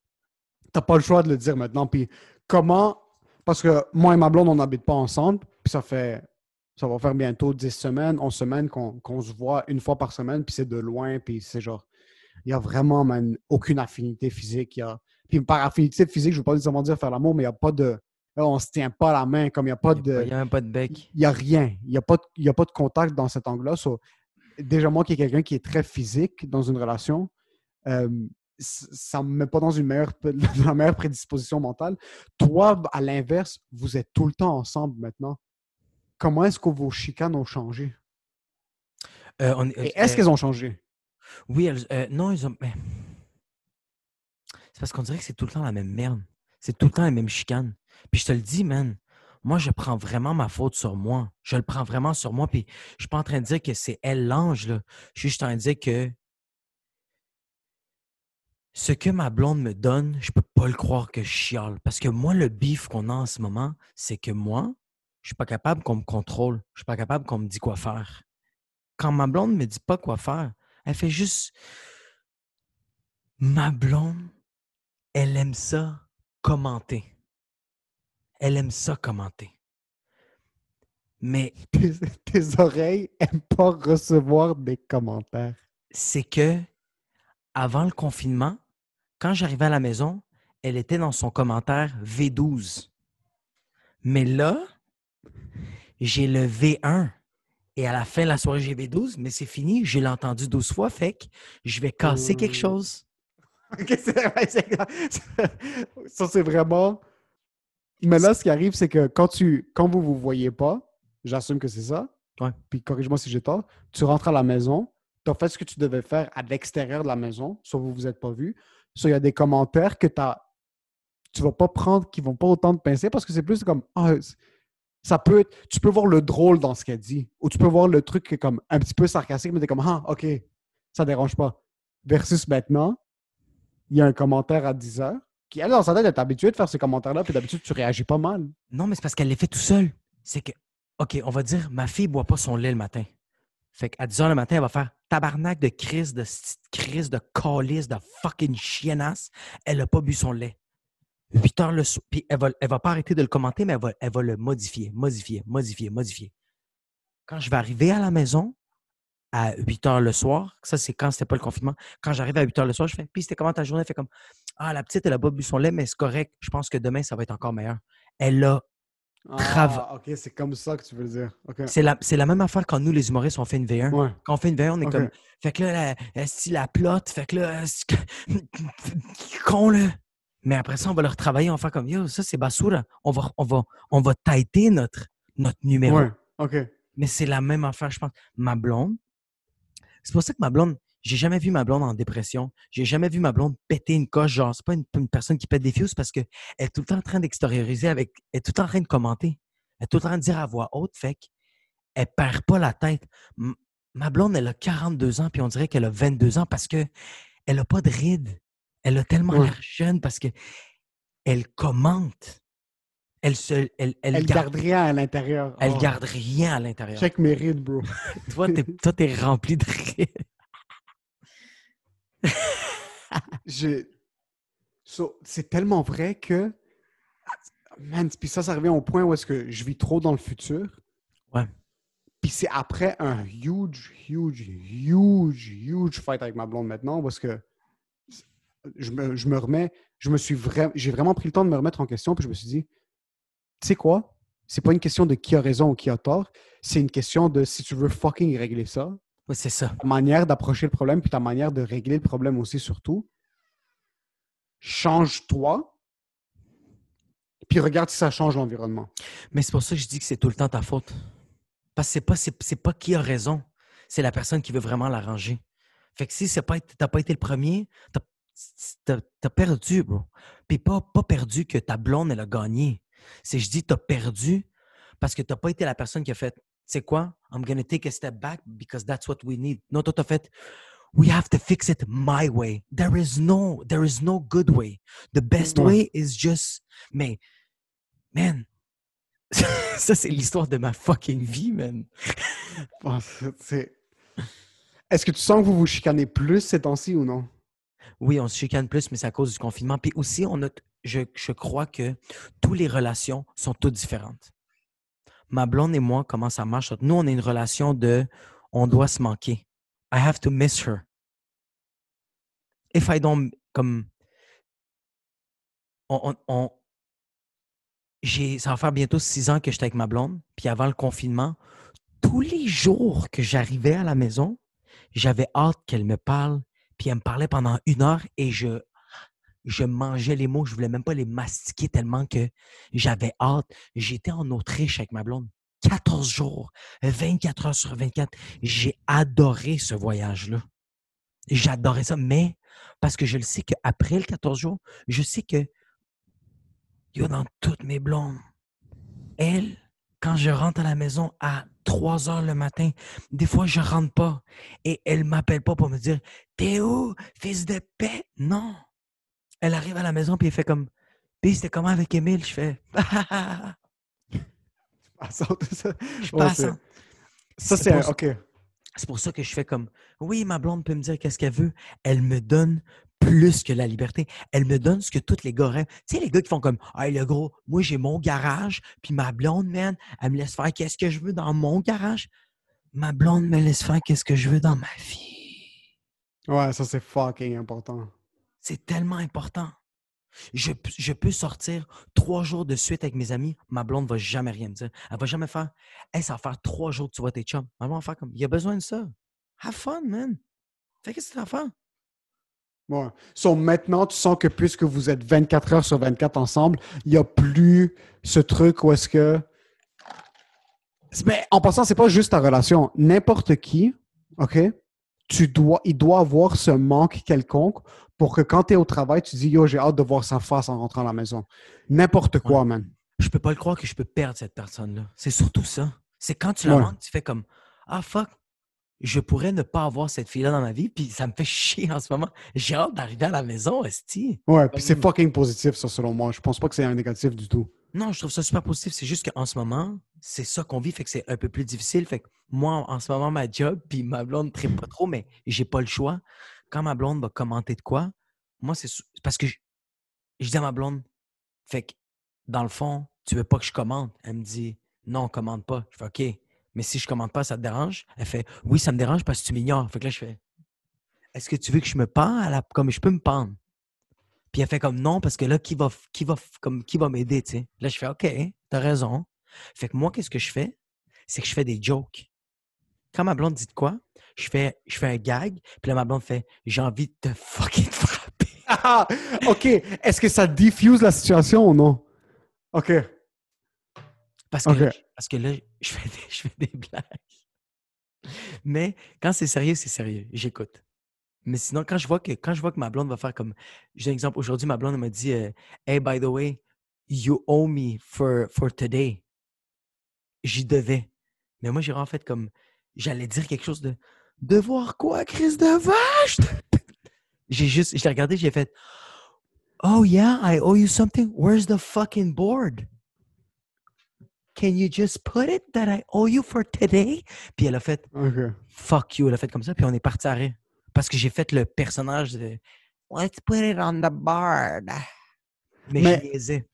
T'as pas le choix de le dire maintenant. Puis comment. Parce que moi et ma blonde, on n'habite pas ensemble. Puis ça fait. Ça va faire bientôt 10 semaines, 11 semaines qu'on qu'on se voit une fois par semaine. Puis c'est de loin. Puis c'est genre. Il y a vraiment man, aucune affinité physique. Il y a... Puis par affinité physique, je ne veux pas nécessairement dire faire l'amour, mais il n'y a pas de. là, on se tient pas la main, comme il n'y a pas n'y de. il y a même pas de bec. Il n'y a rien. Il n'y a, pas de- il y a pas de contact dans cet angle-là. So, déjà, moi qui est quelqu'un qui est très physique dans une relation, euh, ça ne me met pas dans une meilleure, dans la meilleure prédisposition mentale. Toi, à l'inverse, vous êtes tout le temps ensemble maintenant. Comment est-ce que vos chicanes ont changé? Euh, on Et est-ce euh, qu'elles ont changé? Oui, euh, non, ils ont. C'est parce qu'on dirait que c'est tout le temps la même merde. C'est tout le temps la même chicane. Puis je te le dis, man, moi, je prends vraiment ma faute sur moi. Je le prends vraiment sur moi. Puis je suis pas en train de dire que c'est elle l'ange, là. Je suis juste en train de dire que ce que ma blonde me donne, je peux pas le croire que je chiale. Parce que moi, le bif qu'on a en ce moment, c'est que moi, je suis pas capable qu'on me contrôle. Je suis pas capable qu'on me dise quoi faire. Quand ma blonde me dit pas quoi faire, elle fait juste. Ma blonde, elle aime ça commenter. Elle aime ça commenter. Mais Tes, tes oreilles aiment pas recevoir des commentaires. c'est que avant le confinement, quand j'arrivais à la maison, elle était dans son commentaire V12. Mais là, j'ai le V1. Et à la fin de la soirée, j'ai V12, mais c'est fini. Je l'ai entendu 12 fois, fait que je vais casser quelque Euh. chose. Ça, c'est vraiment. Mais là, ce qui arrive, c'est que quand, tu, quand vous vous voyez pas, j'assume que c'est ça. Ouais. Puis corrige-moi si j'ai tort. Tu rentres à la maison, tu as fait ce que tu devais faire à l'extérieur de la maison, que vous vous êtes pas vus. Soit il y a des commentaires que t'as- tu vas pas prendre, qui vont pas autant te pincer parce que c'est plus comme. Ah, ça peut être- tu peux voir le drôle dans ce qu'elle dit. Ou tu peux voir le truc qui est comme un petit peu sarcastique, mais t'es comme Ah, ok, ça dérange pas. Versus maintenant, il y a un commentaire à 10 heures qui, elle, dans sa tête, est habituée de faire ces commentaires-là, puis d'habitude, tu réagis pas mal. Non, mais c'est parce qu'elle les fait tout seul. C'est que, OK, on va dire, ma fille boit pas son lait le matin. Fait qu'à 10 h le matin, elle va faire tabarnak de crise, de crise, de calice, de fucking chiennasse. Elle a pas bu son lait. 8 heures le soir. Puis elle va, elle va pas arrêter de le commenter, mais elle va, elle va le modifier, modifier, modifier, modifier. Quand je vais arriver à la maison, à 8 heures le soir, ça c'est quand c'était pas le confinement, quand j'arrive à 8 heures le soir, je fais, puis c'était comment ta journée? Elle fait comme, ah, la petite, elle a pas bu son lait, mais c'est correct. Je pense que demain, ça va être encore meilleur. Elle a Trava- Ah, ok, c'est comme ça que tu veux le dire. C'est la, c'est la même affaire quand nous, les humoristes, on fait une V1. Ouais. Quand on fait une V1, on est comme. Fait que là, la, esti, la plotte, fait que là, con, là. Mais après ça, on va leur travailler, on va faire comme Yo, ça c'est basura. On va, on va, on va notre, notre numéro. Ouais. Ok. Mais c'est la même affaire, je pense. Ma blonde, c'est pour ça que ma blonde, j'ai jamais vu ma blonde en dépression. J'ai jamais vu ma blonde péter une coche. Genre, c'est pas une, une personne qui pète des fuses parce qu'elle est tout le temps en train d'extérioriser avec. Elle est tout le temps en train de commenter. Elle est tout le temps en train de dire à voix haute. Fait qu'elle perd pas la tête. M- ma blonde, elle a 42 ans, puis on dirait qu'elle a 22 ans parce que elle a pas de rides. Elle a tellement Ouais. l'air jeune parce que elle commente. Elle se. Elle, elle, Elle garde, garde rien à l'intérieur. elle Oh. garde rien à l'intérieur. Check mes rides, bro. Toi, t'es, toi, t'es rempli de rire. Je- So, c'est tellement vrai que. Man, puis ça, ça revient au point où est-ce que je vis trop dans le futur. Ouais. Puis c'est après un huge, huge, huge, huge fight avec ma blonde maintenant parce que je me, je me remets, je me suis vraiment, j'ai vraiment pris le temps de me remettre en question puis je me suis dit, tu sais quoi? C'est pas une question de qui a raison ou qui a tort. C'est une question de si tu veux fucking régler ça, Oui, c'est ça. ta manière d'approcher le problème, puis ta manière de régler le problème aussi, surtout. Change-toi, puis regarde si ça change l'environnement. Mais c'est pour ça que je dis que c'est tout le temps ta faute. Parce que c'est pas, c'est, pas qui a raison. C'est la personne qui veut vraiment l'arranger. Fait que si c'est pas, été- t'as pas été le premier, t'as, perdu, bro. Puis pas, pas perdu que ta blonde, elle a gagné. C'est, je dis, t'as perdu parce que t'as pas été la personne qui a fait, tu sais quoi, I'm gonna take a step back because that's what we need. Non, toi, t'as fait, we have to fix it my way. There is no, there is no good way. The best Ouais. way is just, mais, man, ça, c'est l'histoire de ma fucking vie, man. C'est- c'est- Est-ce que tu sens que vous vous chicanez plus ces temps-ci ou non? Oui, on se chicane plus, mais c'est à cause du confinement. Puis aussi, on a, je, crois que toutes les relations sont toutes différentes. Ma blonde et moi, comment ça marche? Nous, on a une relation de on doit se manquer. I have to miss her. If I don't, comme, on, on- ça va faire bientôt six ans que j'étais avec ma blonde. Puis avant le confinement, tous les jours que j'arrivais à la maison, j'avais hâte qu'elle me parle. Puis elle me parlait pendant une heure et je, je mangeais les mots. Je voulais même pas les mastiquer tellement que j'avais hâte. J'étais en Autriche avec ma blonde. 14 jours, 24 heures sur 24. J'ai adoré ce voyage-là. J'adorais ça, mais parce que je le sais qu'après le 14 jours, je sais que yo, dans toutes mes blondes, elle, quand je rentre à la maison à 3 heures le matin, des fois, je rentre pas et elle m'appelle pas pour me dire T'es où, fils de paix? Non. Elle arrive à la maison puis elle fait comme Puis c'était comment avec Émile? Je fais. Je suis Ouais, passante. Ça, C'est c'est un- OK. C'est pour ça que je fais comme oui, ma blonde peut me dire qu'est-ce qu'elle veut. Elle me donne plus que la liberté. Elle me donne ce que tous les gars rêvent. Tu sais, les gars qui font comme Hey, le gros, moi j'ai mon garage, puis ma blonde, man, elle me laisse faire qu'est-ce que je veux dans mon garage. Ma blonde me laisse faire qu'est-ce que je veux dans ma vie. Ouais, ça, c'est fucking important. C'est tellement important. Je, je peux sortir trois jours de suite avec mes amis, ma blonde va jamais rien me dire. Elle va jamais faire Hey, ça va faire trois jours que tu vois tes chums. Ma blonde va faire comme Il y a besoin de ça. Have fun, man. Fais qu'est-ce que tu as à faire. Ouais. So, maintenant, tu sens que puisque vous êtes 24 heures sur 24 ensemble, il n'y a plus ce truc où est-ce que. Mais en passant, c'est pas juste ta relation. N'importe qui, OK? Tu dois, il doit avoir ce manque quelconque pour que quand tu es au travail, tu dis Yo, j'ai hâte de voir sa face en rentrant à la maison. N'importe quoi, man. je peux pas le croire que je peux perdre cette personne-là. C'est surtout ça. C'est quand tu la Ouais. manques, tu fais comme Ah fuck, je pourrais ne pas avoir cette fille-là dans ma vie, puis ça me fait chier en ce moment. J'ai hâte d'arriver à la maison, Esti. Ouais, puis c'est fucking positif, ça, selon moi. Je pense pas que c'est un négatif du tout. Non, je trouve ça super positif. C'est juste qu'en ce moment, c'est ça qu'on vit, fait que c'est un peu plus difficile. Fait que moi, en ce moment, ma job, puis ma blonde ne pas trop, mais j'ai pas le choix. Quand ma blonde va commenter de quoi, moi, c'est parce que je, dis à ma blonde, fait que dans le fond, tu veux pas que je commente? Elle me dit, non, commande pas. Je fais, OK, mais si je commande pas, ça te dérange? Elle fait, oui, ça me dérange parce que tu m'ignores. Fait que là, je fais, est-ce que tu veux que je me pends comme je peux me pendre? Puis elle fait comme non, parce que là, qui va, qui va, comme, qui va m'aider, tu sais? Là, je fais OK, t'as raison. Fait que moi, qu'est-ce que je fais? C'est que je fais des jokes. Quand ma blonde dit de quoi, je fais, je fais un gag, puis là, ma blonde fait J'ai envie de te fucking frapper. Ah, OK. Est-ce que ça diffuse la situation ou non? OK. Parce que, là, parce que là, je fais, des, je fais des blagues. Mais quand c'est sérieux, c'est sérieux. J'écoute. Mais sinon, quand je vois que quand je vois que ma blonde va faire comme. J'ai un exemple. Aujourd'hui, ma blonde elle m'a dit euh, Hey, by the way, you owe me for, for today. J'y devais. Mais moi, j'ai en fait comme. J'allais dire quelque chose de. Devoir quoi, Chris de vache? j'ai juste. Je l'ai regardé, j'ai fait Oh yeah, I owe you something. Where's the fucking board? Can you just put it that I owe you for today? Puis elle a fait fuck you, elle a fait comme ça, puis on est parti à rire. Parce que j'ai fait le personnage de Let's put it on the board. Mais, Mais- je niaisais.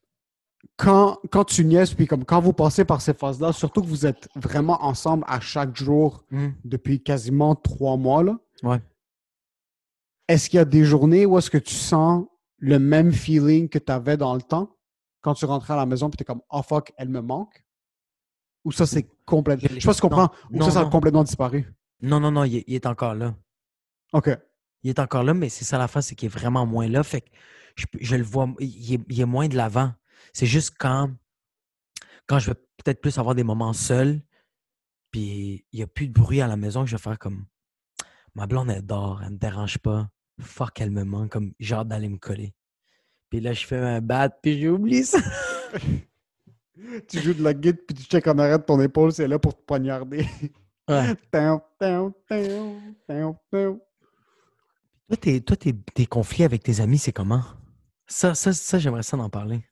Quand, quand tu niaises, puis comme quand vous passez par ces phases-là, surtout que vous êtes vraiment ensemble à chaque jour Hmm. depuis quasiment trois mois, là, Ouais. est-ce qu'il y a des journées où est-ce que tu sens le même feeling que tu avais dans le temps quand tu rentrais à la maison puis tu es comme Oh fuck, elle me manque? Ou ça, c'est complètement. Je sais pas si tu comprends. non, Ou ça, non, ça a complètement disparu? Non, non, non, il est encore là. OK. Il est encore là, mais c'est ça la face, c'est qu'il est vraiment moins là. Fait que je, je le vois, il est, il est moins de l'avant. C'est juste quand, quand je vais peut-être plus avoir des moments seuls, puis il n'y a plus de bruit à la maison, que je vais faire comme ma blonde, elle dort, elle me dérange pas. Fuck, elle me manque, comme j'ai hâte d'aller me coller. Puis là, je fais un bat, puis j'ai oublié ça. Tu joues de la guide puis tu check en arrière de ton épaule, c'est là pour te poignarder. Ouais. Toi, tes, toi tes, tes conflits avec tes amis, c'est comment? Ça, ça, ça j'aimerais ça d'en parler.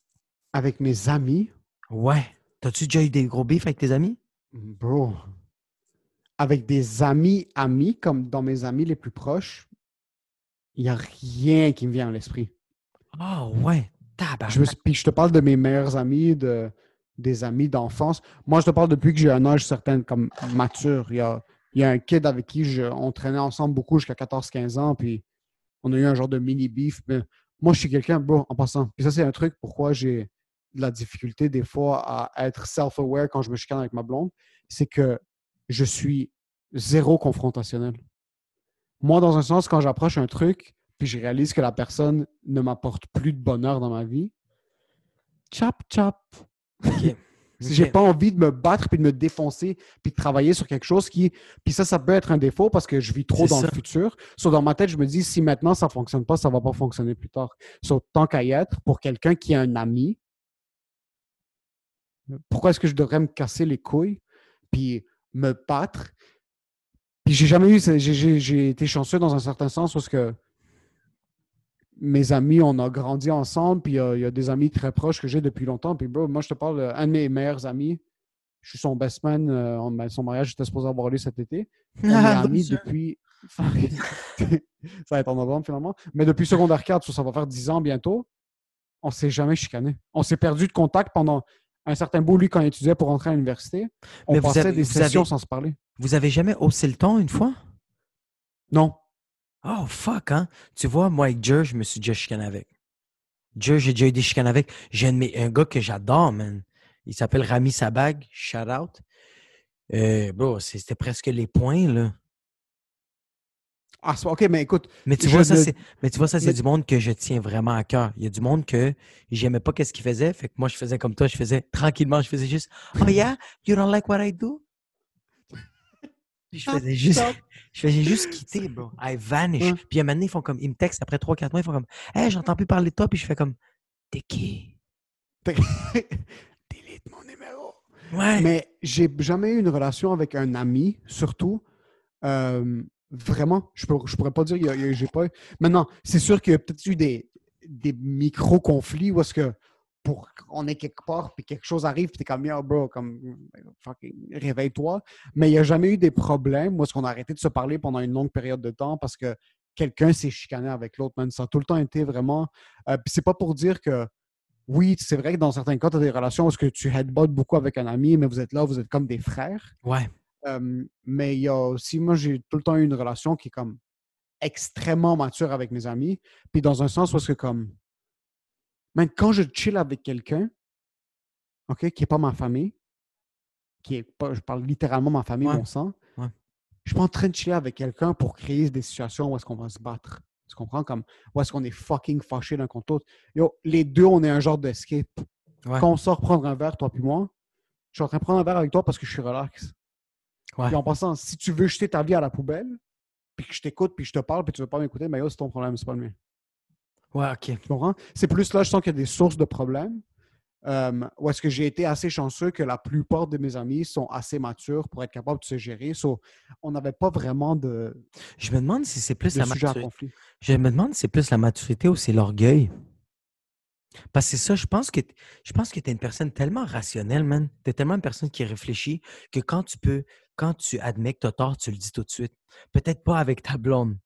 Avec mes amis, Ouais. T'as-tu déjà eu des gros bifs avec tes amis? bro, avec des amis, amis, comme dans mes amis les plus proches, il n'y a rien qui me vient à l'esprit. Ah ouais. Je, Tabarnak. me, puis je te parle de mes meilleurs amis, de, des amis d'enfance. Moi, je te parle depuis que j'ai un âge certain, comme mature. Il y a, il y a un kid avec qui je- on traînait ensemble beaucoup jusqu'à 14-15 ans, puis on a eu un genre de mini-beef. Mais moi, je suis quelqu'un, bon, en passant. Puis ça, c'est un truc pourquoi j'ai de la difficulté des fois à être self-aware quand je me chicane avec ma blonde, c'est que je suis zéro confrontationnel. Moi, dans un sens, quand j'approche un truc, puis je réalise que la personne ne m'apporte plus de bonheur dans ma vie, chop, chop. Si j'ai pas envie de me battre puis de me défoncer puis de travailler sur quelque chose qui puis ça ça peut être un défaut parce que je vis trop dans ça. le futur. So, dans ma tête, je me dis si maintenant ça fonctionne pas, ça va pas fonctionner plus tard. So, tant qu'à y être pour quelqu'un qui est un ami, pourquoi est-ce que je devrais me casser les couilles puis me battre? Puis j'ai jamais eu j'ai été chanceux dans un certain sens parce que mes amis, on a grandi ensemble, puis il y a- il y, a des amis très proches que j'ai depuis longtemps. Puis, bro, moi, je te parle, euh, un de mes meilleurs amis, Je suis son best man. euh, on- ben, son mariage était supposé avoir lieu cet été. On Ah, est amis loser. depuis. ça va être en novembre finalement. Mais depuis secondaire 4, ça va faire 10 ans bientôt. On s'est jamais chicané. On s'est perdu de contact pendant un certain bout, lui, quand il étudiait pour rentrer à l'université. On Mais passait avez- des sessions avez- sans se parler. Vous avez jamais haussé le ton une fois? Non. Oh, fuck, hein? Tu vois, moi, avec Jer, je me suis déjà chicané avec. Jer, j'ai déjà eu des chicanes avec. J'ai un, gars que j'adore, man. Il s'appelle Rami Sabag. Shout out. Euh, bro, c'était presque les points, là. Ah, c'est- OK, mais écoute, Mais tu vois, ça, mais tu vois, ça, c'est mais- du monde que je tiens vraiment à cœur. Il y a du monde que j'aimais pas qu'est-ce qu'il faisait. Fait que moi, je faisais comme toi. Je faisais tranquillement, je faisais juste, oh yeah, you don't like what I do? Puis je faisais juste, je faisais juste quitter, bro. I vanish. Puis un moment donné, ils font comme, ils me textent après 3-4 mois, ils font comme, hey, j'entends plus parler de toi. Puis je fais comme, t'es qui? Delete mon numéro. Ouais. Mais j'ai jamais eu une relation avec un ami, surtout. Euh, vraiment, je, peux, je pourrais pas dire, j'ai pas. Maintenant, c'est sûr qu'il y a peut-être eu des, des micro-conflits où est-ce que pour qu'on est quelque part, puis quelque chose arrive, puis t'es comme, yo, bro, comme, fucking, réveille-toi. Mais il n'y a jamais eu des problèmes où est-ce qu'on a arrêté de se parler pendant une longue période de temps parce que quelqu'un s'est chicané avec l'autre, man. Ça a tout le temps été vraiment. euh, puis c'est pas pour dire que oui, c'est vrai que dans certains cas, tu as des relations où que tu headbutt beaucoup avec un ami, mais vous êtes là, vous êtes comme des frères. Ouais. Euh, mais il y a aussi, moi, j'ai tout le temps eu une relation qui est comme extrêmement mature avec mes amis. Puis dans un sens où est-ce que comme, même quand je chill avec quelqu'un, OK, qui n'est pas ma famille, qui est pas, je parle littéralement ma famille, Ouais. mon sang, Ouais. je suis pas en train de chiller avec quelqu'un pour créer des situations où est-ce qu'on va se battre. Tu comprends? Comme, où est-ce qu'on est fucking fâchés l'un contre l'autre. Yo, les deux, on est un genre d'escape. Ouais. Quand on sort prendre un verre, toi puis moi, je suis en train de prendre un verre avec toi parce que je suis relax. Puis en passant, si tu veux jeter ta vie à la poubelle, puis que je t'écoute, puis je te parle, puis tu veux pas m'écouter, mais yo, c'est ton problème, c'est pas le mien. Ouais, OK. C'est plus là, je sens qu'il y a des sources de problèmes. Euh, où est-ce que j'ai été assez chanceux que la plupart de mes amis sont assez matures pour être capables de se gérer. So, on n'avait pas vraiment de, Je me demande si c'est plus la maturité. Je me demande si c'est plus la maturité ou c'est l'orgueil. Parce que c'est ça, je pense que je pense que tu es une personne tellement rationnelle, man. Tu es tellement une personne qui réfléchit que quand tu peux, quand tu admets que tu as tort, tu le dis tout de suite. Peut-être pas avec ta blonde,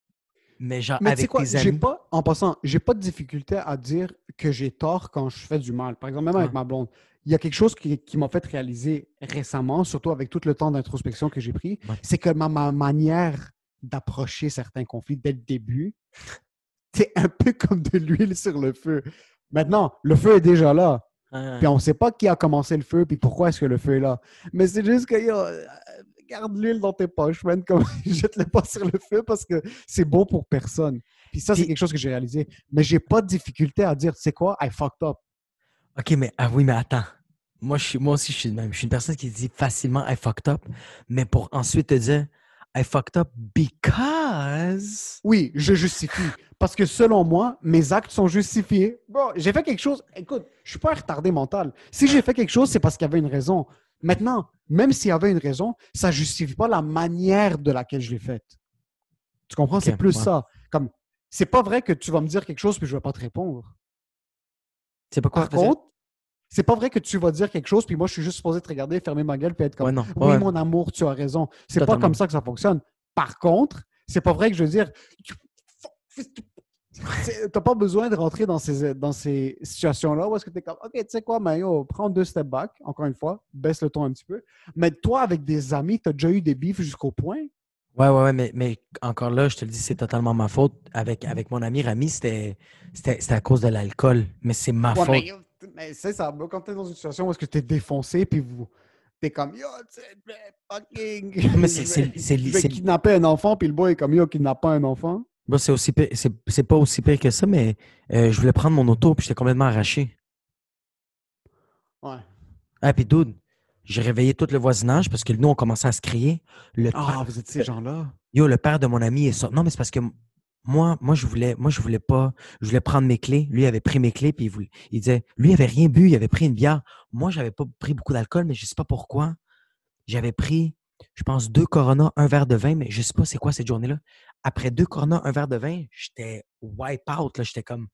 mais genre Mais tu sais avec quoi, tes j'ai amis. pas, en passant, j'ai pas de difficulté à dire que j'ai tort quand je fais du mal. Par exemple, même avec Ouais. ma blonde, il y a quelque chose qui, qui m'a fait réaliser récemment, surtout avec tout le temps d'introspection que j'ai pris, Ouais. c'est que ma, ma manière d'approcher certains conflits dès le début, c'est un peu comme de l'huile sur le feu. Maintenant, le feu est déjà là. Ouais. Puis on ne sait pas qui a commencé le feu, puis pourquoi est-ce que le feu est là. Mais c'est juste que, yo, garde l'huile dans tes poches, man. Comme, jette-le pas sur le feu parce que c'est bon pour personne. Puis ça, c'est quelque chose que j'ai réalisé. Mais j'ai pas de difficulté à dire, sais quoi, I fucked up. OK, mais ah oui, mais attends. Moi, je suis, moi aussi, je suis de même. Je suis une personne qui dit facilement I fucked up, mais pour ensuite te dire I fucked up because. Oui, je justifie. Parce que selon moi, mes actes sont justifiés. Bon, j'ai fait quelque chose. Écoute, je suis pas un retardé mental. Si j'ai fait quelque chose, c'est parce qu'il y avait une raison. Maintenant, même s'il y avait une raison, ça justifie pas la manière de laquelle je l'ai faite. Tu comprends? c'est plus ouais. ça. Comme, c'est pas vrai que tu vas me dire quelque chose puis je vais pas te répondre. C'est pas quoi Par contre, c'est pas vrai que tu vas dire quelque chose puis moi je suis juste supposé te regarder, fermer ma gueule puis être comme Ouais, non. oui mon amour, tu as raison. C'est pas comme ça que ça fonctionne. Par contre, c'est pas vrai que je veux dire t'as pas besoin de rentrer dans ces, dans ces situations-là où est-ce que t'es comme OK, tu sais quoi, Mayo, prends deux step back, encore une fois, baisse le ton un petit peu. Mais toi, avec des amis, t'as déjà eu des bifs jusqu'au point? Ouais, ouais, ouais, mais, mais encore là, je te le dis, c'est totalement ma faute. Avec, avec mon ami Rami, c'était à cause de l'alcool, mais c'est ma Ouais, faute. mais, mais c'est ça, quand t'es dans une situation où est-ce que t'es défoncé puis vous t'es comme yo, tu sais, mais fucking. Mais c'est- je vais- kidnapper un enfant puis le boy est comme yo, kidnappe pas un enfant. Bon, c'est aussi c'est pas aussi pire que ça, mais euh, je voulais prendre mon auto puis j'étais complètement arraché. Ouais. Ah, puis dude, j'ai réveillé tout le voisinage parce que nous, on commençait à se crier. Le Ah, père- vous êtes ces gens-là? Yo, le père de mon ami est sorti. Non, mais c'est parce que moi, moi, je voulais, moi, je voulais pas, je voulais prendre mes clés. Lui il avait pris mes clés, puis il, voulait- il disait, lui, il avait rien bu, il avait pris une bière. Moi, j'avais pas pris beaucoup d'alcool, mais je sais pas pourquoi. J'avais pris, je pense, deux Corona, un verre de vin, mais je sais pas c'est quoi cette journée-là. Après deux Corona, un verre de vin, j'étais wipe out. J'étais comme,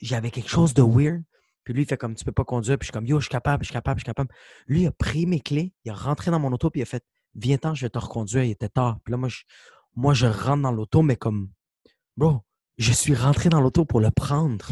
j'avais quelque chose de weird. Puis lui, il fait comme tu peux pas conduire. Puis je suis comme yo, je suis capable, je suis capable, je suis capable. Lui, il a pris mes clés, il est rentré dans mon auto, puis il a fait Viens-t'en, je vais te reconduire. Il était tard. Puis là, moi, je, moi, je rentre dans l'auto, mais comme Bro, je suis rentré dans l'auto pour le prendre.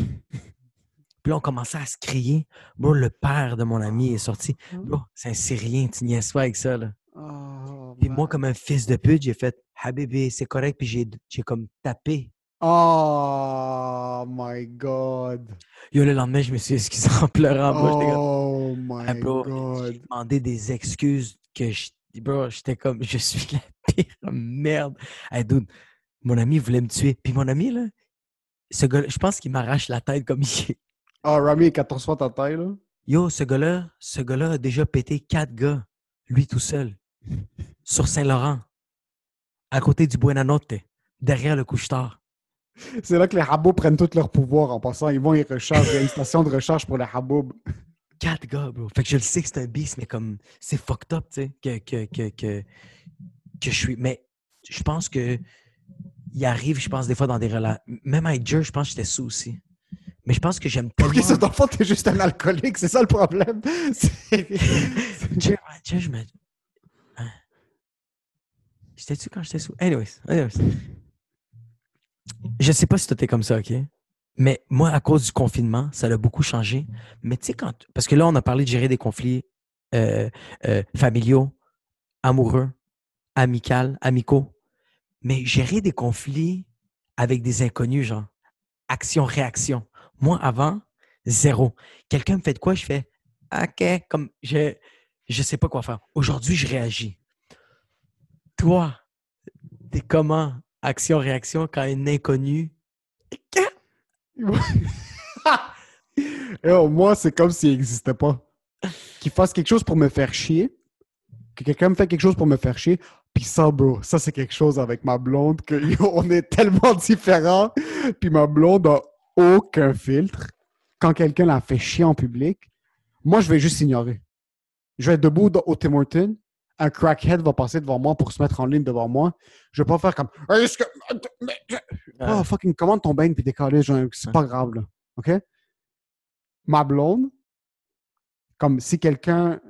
Puis là, on commençait à se crier. Bro, le père de mon ami est sorti. Bro, c'est un Syrien, tu niaises pas avec ça, là. Oh, moi, comme un fils de pute, j'ai fait Habibi, c'est correct. Puis j'ai, j'ai comme tapé. Oh my god. Yo, le lendemain, je me suis excusé en pleurant. bro. J'étais comme, Oh my Ah, bro, god. j'ai demandé des excuses que je. Bro, j'étais comme, je suis la pire merde. Hey, dude, mon ami voulait me tuer. Puis mon ami, là, ce gars je pense qu'il m'arrache la tête comme il est. Oh, Rami, 14 fois ta taille, là. Yo, ce gars-là, ce gars-là a déjà pété quatre gars, lui tout seul, sur Saint-Laurent, à côté du Buenanote, derrière le couche-tard. C'est là que les Haboub prennent tout leur pouvoir en passant. Ils vont, ils rechargent. Il y a une station de recharge pour les Haboub. Quatre gars, bro. Fait que je le sais que c'est un beast, mais comme c'est fucked up, tu sais, que, que, que, que, que je suis. Mais je pense que il arrive, je pense, des fois dans des relations. Même avec Jer, je pense que j'étais sous aussi. Mais je pense que j'aime tellement. Ok, cet enfant, t'es juste un alcoolique. C'est ça le problème? Jer, je me. J'étais-tu quand j'étais sous? Anyways, anyways. Je sais pas si toi t'es comme ça, OK? Mais moi, à cause du confinement, ça l'a beaucoup changé. Mais tu sais, quand. Parce que là, on a parlé de gérer des conflits euh, euh, familiaux, amoureux, amicaux, amicaux. Mais gérer des conflits avec des inconnus, genre action-réaction. Moi, avant, zéro. Quelqu'un me fait de quoi, je fais OK, comme je je sais pas quoi faire. Aujourd'hui, je réagis. Toi, t'es comment? Action-réaction quand un inconnu. Yo, moi, c'est comme s'il n'existait pas. Qu'il fasse quelque chose pour me faire chier. Que quelqu'un me fait quelque chose pour me faire chier. Puis ça, bro, ça, c'est quelque chose avec ma blonde que on est tellement différents. Puis ma blonde a aucun filtre. Quand quelqu'un la fait chier en public, moi, je vais juste ignorer. Je vais être debout au Tim Hortons. Un crackhead va passer devant moi pour se mettre en ligne devant moi. Je vais pas faire comme. Hey, est-ce que- Oh, fucking, commande ton bain puis décoller. genre, C'est pas grave, là. OK? Ma blonde, comme si quelqu'un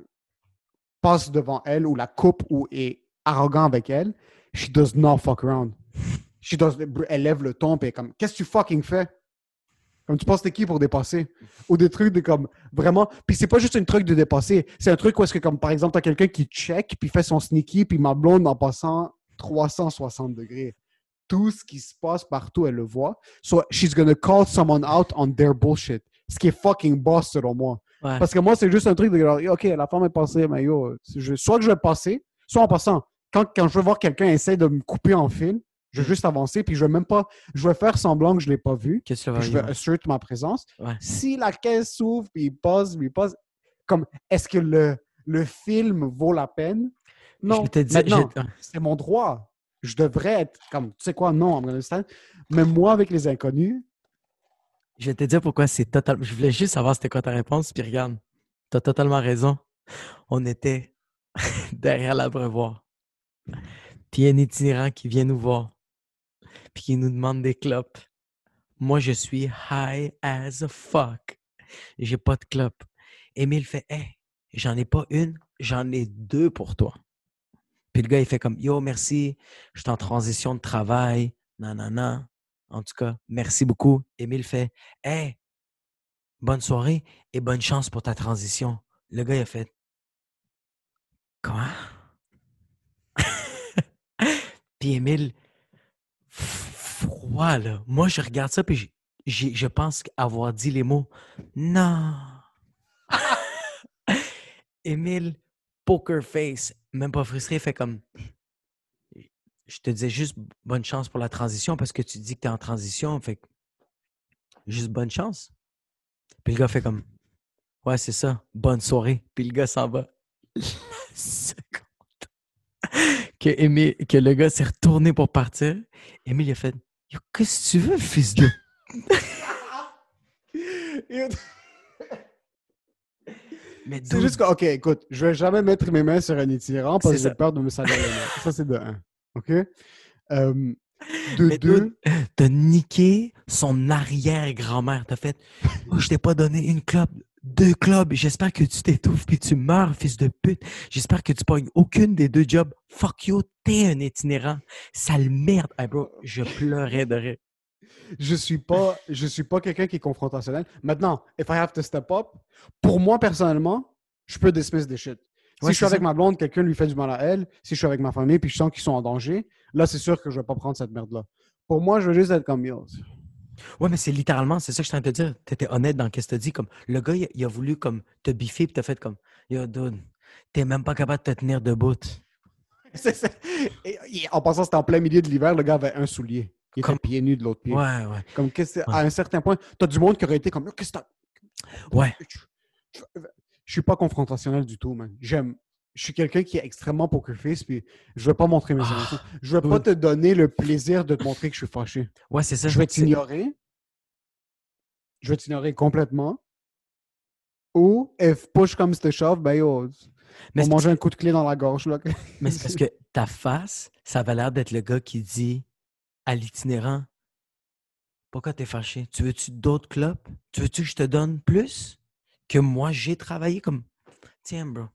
passe devant elle ou la coupe ou est arrogant avec elle, she does not fuck around. She does, elle lève le ton et comme, qu'est-ce que tu fucking fais? Comme tu penses t'es qui pour dépasser? Ou des trucs de comme, vraiment. Puis c'est pas juste un truc de dépasser. C'est un truc où est-ce que, comme par exemple, t'as quelqu'un qui check puis fait son sneaky puis ma blonde en passant 360 degrés. Tout ce qui se passe partout, elle le voit. So she's gonna call someone out on their bullshit. Ce qui est fucking boss selon moi. Ouais. Parce que moi, c'est juste un truc de genre, OK, la femme est passée, mais yo, je- soit que je vais passer, soit en passant. Quand, quand je veux voir quelqu'un essayer de me couper en fil, je vais juste avancer, puis je vais même pas, je vais faire semblant que je l'ai pas vu, Qu'est-ce que vas puis je vais dire? assure ma présence. Ouais. Si la caisse s'ouvre, puis il passe, puis il passe, comme, est-ce que le, le film vaut la peine? Non. C'est mon droit. Je devrais être comme, tu sais quoi, non, stand. Mais moi, avec les inconnus, Je vais te dire pourquoi c'est totalement. Je voulais juste savoir c'était quoi ta réponse, puis regarde, t'as totalement raison. On était derrière l'abreuvoir. Puis il y a un itinérant qui vient nous voir, puis qui nous demande des clopes. Moi, je suis high as a fuck. J'ai pas de clope. Émile fait Hey, j'en ai pas une, j'en ai deux pour toi. Puis le gars, il fait comme Yo, merci, je suis en transition de travail, nanana. En tout cas, merci beaucoup. Émile fait Hey, bonne soirée et bonne chance pour ta transition. Le gars, il a fait Quoi? puis Émile, froid, là. Moi, je regarde ça, puis je pense avoir dit les mots Non. Émile, poker face, même pas frustré, fait comme je te disais juste bonne chance pour la transition parce que tu dis que tu es en transition. Fait juste bonne chance. Puis le gars fait comme Ouais, c'est ça, bonne soirée. Puis le gars s'en va. Que, que le gars s'est retourné pour partir, Émile il a fait Yo, qu'est-ce que tu veux, fils de. Mais C'est juste que, OK, écoute, je vais jamais mettre mes mains sur un itinérant parce que j'ai peur de me salir les mains. Ça, c'est de un. OK? Euh, De Mais deux, T'as niqué son arrière-grand-mère. T'as fait oh, Je t'ai pas donné une clope, deux clubs. J'espère que tu t'étouffes puis tu meurs, fils de pute. J'espère que tu pognes aucune des deux jobs. Fuck you, t'es un itinérant. Sale merde. Hey bro, je pleurais de rire. je suis pas, je suis pas quelqu'un qui est confrontationnel. Maintenant, if I have to step up, pour moi personnellement, je peux dismiss des shit. Si Ouais, je suis avec ça. ma blonde, quelqu'un lui fait du mal à elle, si je suis avec ma famille puis je sens qu'ils sont en danger, là c'est sûr que je vais pas prendre cette merde là. Pour moi, je veux juste être comme yo. Ouais, mais c'est littéralement, c'est ça que je suis en train de te dire. T'étais honnête dans ce que tu as dit. Comme, le gars, il, il a voulu comme te biffer puis t'as fait comme Yo, dude, t'es même pas capable de te tenir debout. C'est- et- et en passant, c'était en plein milieu de l'hiver, le gars avait un soulier. Il était Comme- pieds nus de l'autre pied. Ouais, ouais. Comme Ouais. à un certain point, t'as du monde qui aurait été comme qu'est-ce que t'as- Ouais. Je, je- je suis pas confrontationnel du tout, man. J'aime. Je suis quelqu'un qui est extrêmement poker face, puis je veux pas montrer mes Ah, émotions. Je veux pas te donner le plaisir de te montrer que je suis fâché. Ouais, c'est ça. Je vais t'ignorer. Je vais t'ignorer complètement. Ou, if push comes to shove, ben yo, Mais on c'est manger un coup de clé dans la gorge. Là. Mais c'est parce que ta face, ça avait l'air d'être le gars qui dit à l'itinérant Pourquoi t'es fâché? Tu veux-tu d'autres clopes Tu veux-tu que je te donne plus? Que moi j'ai travaillé comme Tiens, bro,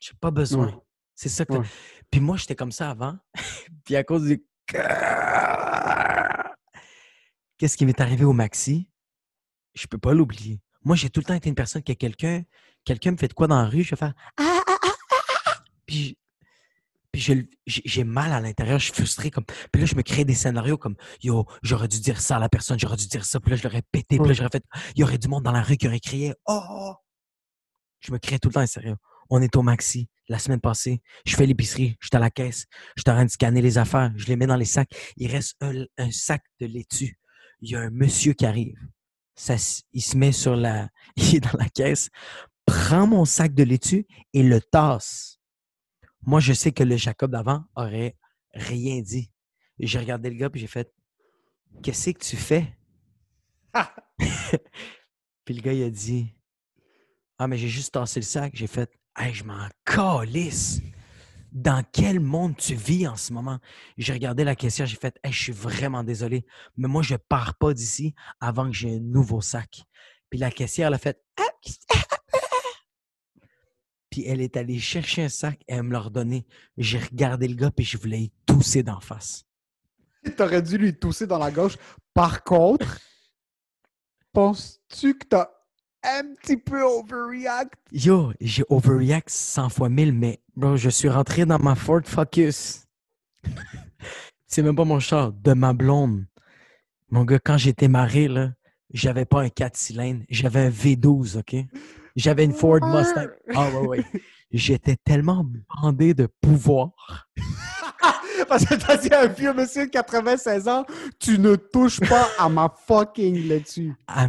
j'ai pas besoin. Ouais. C'est ça que. Ouais. Puis moi, j'étais comme ça avant. Puis à cause du. Qu'est-ce qui m'est arrivé au maxi? Je peux pas l'oublier. Moi, j'ai tout le temps été une personne que quelqu'un quelqu'un me fait de quoi dans la rue, je vais faire ah, ah, ah. Puis puis j'ai mal à l'intérieur, je suis frustré. Comme... Puis là, je me crée des scénarios comme Yo, j'aurais dû dire ça à la personne, j'aurais dû dire ça. Puis là, je l'aurais pété. Puis là, j'aurais fait Il y aurait du monde dans la rue qui aurait crié Oh! Je me crée tout le temps un sérieux. On est au maxi la semaine passée. Je fais l'épicerie, je suis à la caisse, je suis en train de scanner les affaires, je les mets dans les sacs. Il reste un, un sac de laitue. Il y a un monsieur qui arrive. Ça, il se met sur la. Il est dans la caisse, prend mon sac de laitue et le tasse. Moi, je sais que le Jacob d'avant aurait rien dit. J'ai regardé le gars puis j'ai fait Qu'est-ce que tu fais? puis le gars, il a dit Ah, mais j'ai juste tassé le sac. J'ai fait Hey, je m'en calisse. Dans quel monde tu vis en ce moment? J'ai regardé la caissière, j'ai fait Hey, je suis vraiment désolé, mais moi, je pars pas d'ici avant que j'ai un nouveau sac. Puis la caissière, elle a fait puis elle est allée chercher un sac et elle me l'a redonné. J'ai regardé le gars puis je voulais y tousser d'en face. T'aurais dû lui tousser dans la gauche. Par contre, penses-tu que t'as un petit peu overreact? Yo, j'ai overreact 100 fois 1000, mais bro, je suis rentré dans ma Ford Focus. C'est même pas mon char, de ma blonde. Mon gars, quand j'étais marié, là, j'avais pas un 4 cylindres, j'avais un V12, OK? J'avais une Ford Mustang. Ah ouais, ouais. J'étais tellement bandé de pouvoir. Parce que t'as dit à un vieux monsieur de 96 ans, tu ne touches pas à ma fucking laitue. À,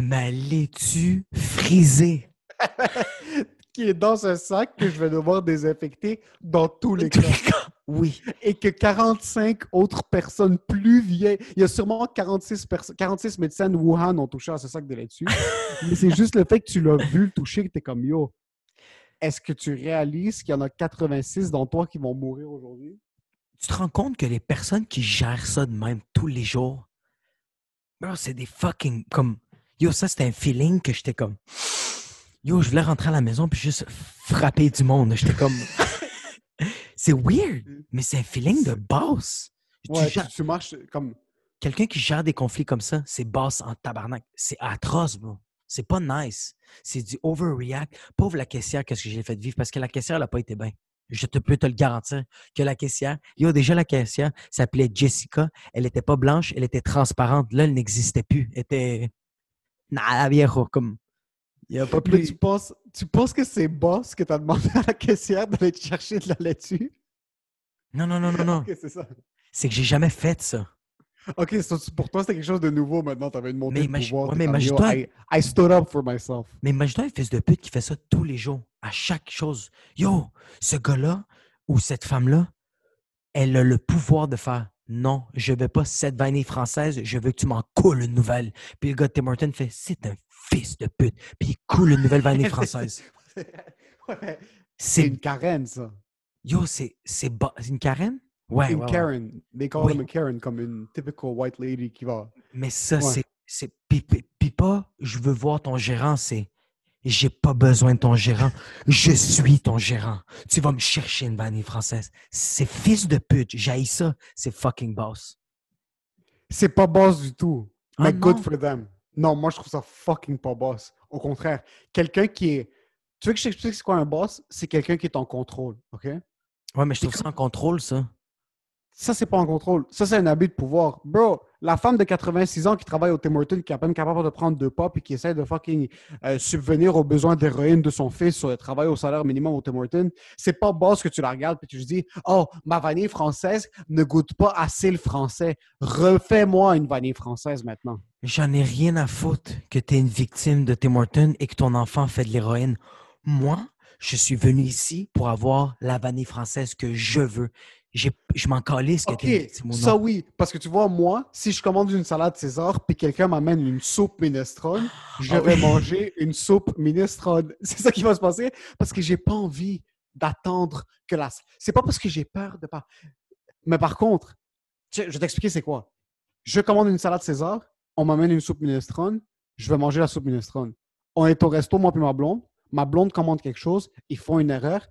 ma laitue frisée. Qui est dans un sac que je vais devoir désinfecter dans tous les cas. Oui. Et que 45 autres personnes plus vieilles, il y a sûrement 46, perso- 46 médecins de Wuhan ont touché à ce sac de laitue. mais c'est juste le fait que tu l'as vu le toucher que t'es comme yo. Est-ce que tu réalises qu'il y en a 86 dans toi qui vont mourir aujourd'hui? Tu te rends compte que les personnes qui gèrent ça de même tous les jours, bro, c'est des fucking comme yo, ça c'était un feeling que j'étais comme yo, je voulais rentrer à la maison puis juste frapper du monde. J'étais comme c'est weird, mais c'est un feeling de boss. Tu Ouais, tu, gères- tu marches comme. Quelqu'un qui gère des conflits comme ça, c'est boss en tabarnak. C'est atroce, bro. C'est pas nice. C'est du overreact. Pauvre la caissière, qu'est-ce que j'ai fait vivre? Parce que la caissière, elle a pas été bien. Je te peux te le garantir que la caissière, yo, déjà la caissière s'appelait Jessica. Elle était pas blanche, elle était transparente. Là, elle n'existait plus. Elle était. Nada viejo, comme. Il y a pas Mais tu penses, tu penses que c'est boss que t'as demandé à la caissière d'aller te chercher de la laitue? Non, non, non, non, non. C'est ça. C'est que j'ai jamais fait ça. Ok, so, pour toi, c'était quelque chose de nouveau maintenant. T'avais une montée Mais de pouvoir. ouais, mais I, I stood up for myself. Mais imagine-toi un fils de pute qui fait ça tous les jours, à chaque chose. Yo, ce gars-là ou cette femme-là, elle a le pouvoir de faire non, je veux pas cette vanille française, je veux que tu m'en coules une nouvelle. Puis le gars de Tim Hortons fait c'est un fils de pute, puis il coule une nouvelle vanille française. Ouais, c'est une carène, ça. yo, c'est c'est ba- c'est une carène? Ouais, Une ouais, ouais. Karen. They call Oui. them a Karen, comme une typical white lady qui va. Mais ça, c'est. pas, je veux voir ton gérant, c'est. J'ai pas besoin de ton gérant. Je suis ton gérant. Tu vas me chercher une vanille française. C'est fils de pute. J'haïs ça. C'est fucking boss. C'est pas boss du tout. Ah Mais good for them. Non, moi, je trouve ça fucking pas boss. Au contraire, quelqu'un qui est. Tu veux que je t'explique c'est quoi un boss? C'est quelqu'un qui est en contrôle, OK? Ouais, mais je trouve ça en contrôle, ça. Ça, c'est pas en contrôle. Ça, c'est un abus de pouvoir. Bro, la femme de 86 ans qui travaille au Tim Hortons, qui est à peine capable de prendre deux pas, puis qui essaie de fucking euh, subvenir aux besoins d'héroïne de son fils sur le travail au salaire minimum au Tim Hortons, c'est pas boss que tu la regardes, puis tu te dis Oh, ma vanille française ne goûte pas assez le français. Refais-moi une vanille française maintenant. J'en ai rien à foutre que tu es une victime de Tim Hortons et que ton enfant fait de l'héroïne. Moi, je suis venu ici pour avoir la vanille française que je veux. Je m'en calisse que Ok, tu es une victime ou ça oui, parce que tu vois, moi, si je commande une salade César, puis quelqu'un m'amène une soupe minestrone, je Ah vais oui. manger une soupe minestrone. C'est ça qui va se passer, parce que j'ai pas envie d'attendre que la... C'est pas parce que j'ai peur de pas... Mais par contre, je vais t'expliquer c'est quoi. Je commande une salade César, on m'amène une soupe minestrone, je vais manger la soupe minestrone. On est au resto, moi et ma blonde. Ma blonde commande quelque chose, ils font une erreur.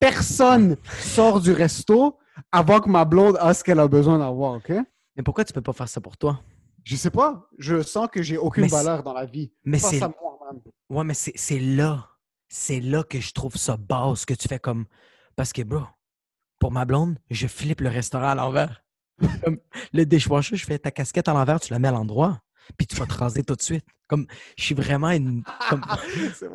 Personne sort du resto avant que ma blonde a ce qu'elle a besoin d'avoir, OK? Mais pourquoi tu peux pas faire ça pour toi? Je sais pas. Je sens que j'ai aucune Mais valeur dans la vie. Mais c'est ouais, mais c'est là. C'est là que je trouve ça basse que tu fais comme. Parce que, bro, pour ma blonde, je flippe le restaurant à l'envers. Le dishwasher, je fais ta casquette à l'envers, tu la mets à l'endroit, puis tu vas te raser tout de suite. Comme, je suis vraiment une. comme-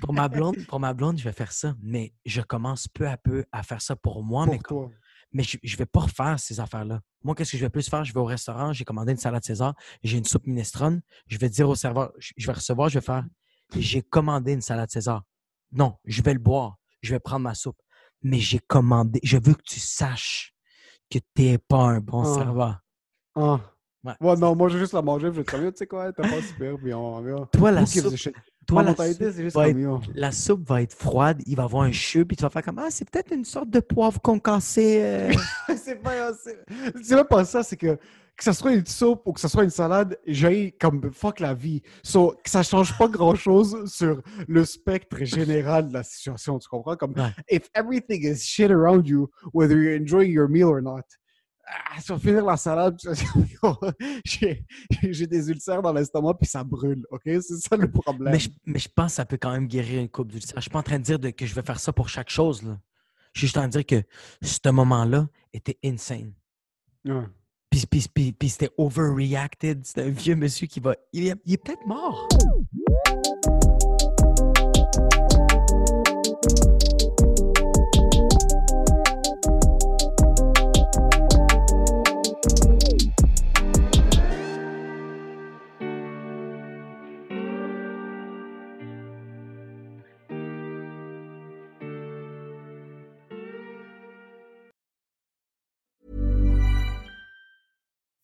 Pour- ma blonde, pour ma blonde, je vais faire ça. Mais je commence peu à peu à faire ça pour moi. mais, pour comme- toi. Mais je ne vais pas refaire ces affaires-là. Moi, qu'est-ce que je vais plus faire? Je vais au restaurant, j'ai commandé une salade César, j'ai une soupe minestrone. Je vais dire au serveur, je vais recevoir, je vais faire, j'ai commandé une salade César. Non, je vais le boire, je vais prendre ma soupe. Mais j'ai commandé, je veux que tu saches que tu n'es pas un bon Ah. serveur. Ah. Ouais. Ouais, non, moi, je vais juste la manger. Je vais te comme, Yo, tu sais quoi, t'as pas super. Puis on va. Toi, la soupe? Toi, la soupe juste va comme, yo. la soupe va être froide, il va avoir un cheveu, puis tu vas faire comme Ah, c'est peut-être une sorte de poivre concassé. euh. c'est pas c'est- pas ça, c'est que que ça soit une soupe ou que ça soit une salade, j'ai comme fuck la vie. So, que ça change pas grand chose sur le spectre général de la situation, tu comprends? Comme, Ouais. if everything is shit around you, whether you're enjoying your meal or not, ah, tu vas finir la salade, j'ai des ulcères dans l'estomac puis ça brûle, ok? C'est ça le problème. Mais je, mais je pense que ça peut quand même guérir une coupe d'ulcère. Je suis pas en train de dire de- que je vais faire ça pour chaque chose. Là. Je suis juste en train de dire que ce moment-là était insane. Ouais. Puis, puis, puis, puis c'était overreacted. C'était un vieux monsieur qui va. Il est, il est peut-être mort.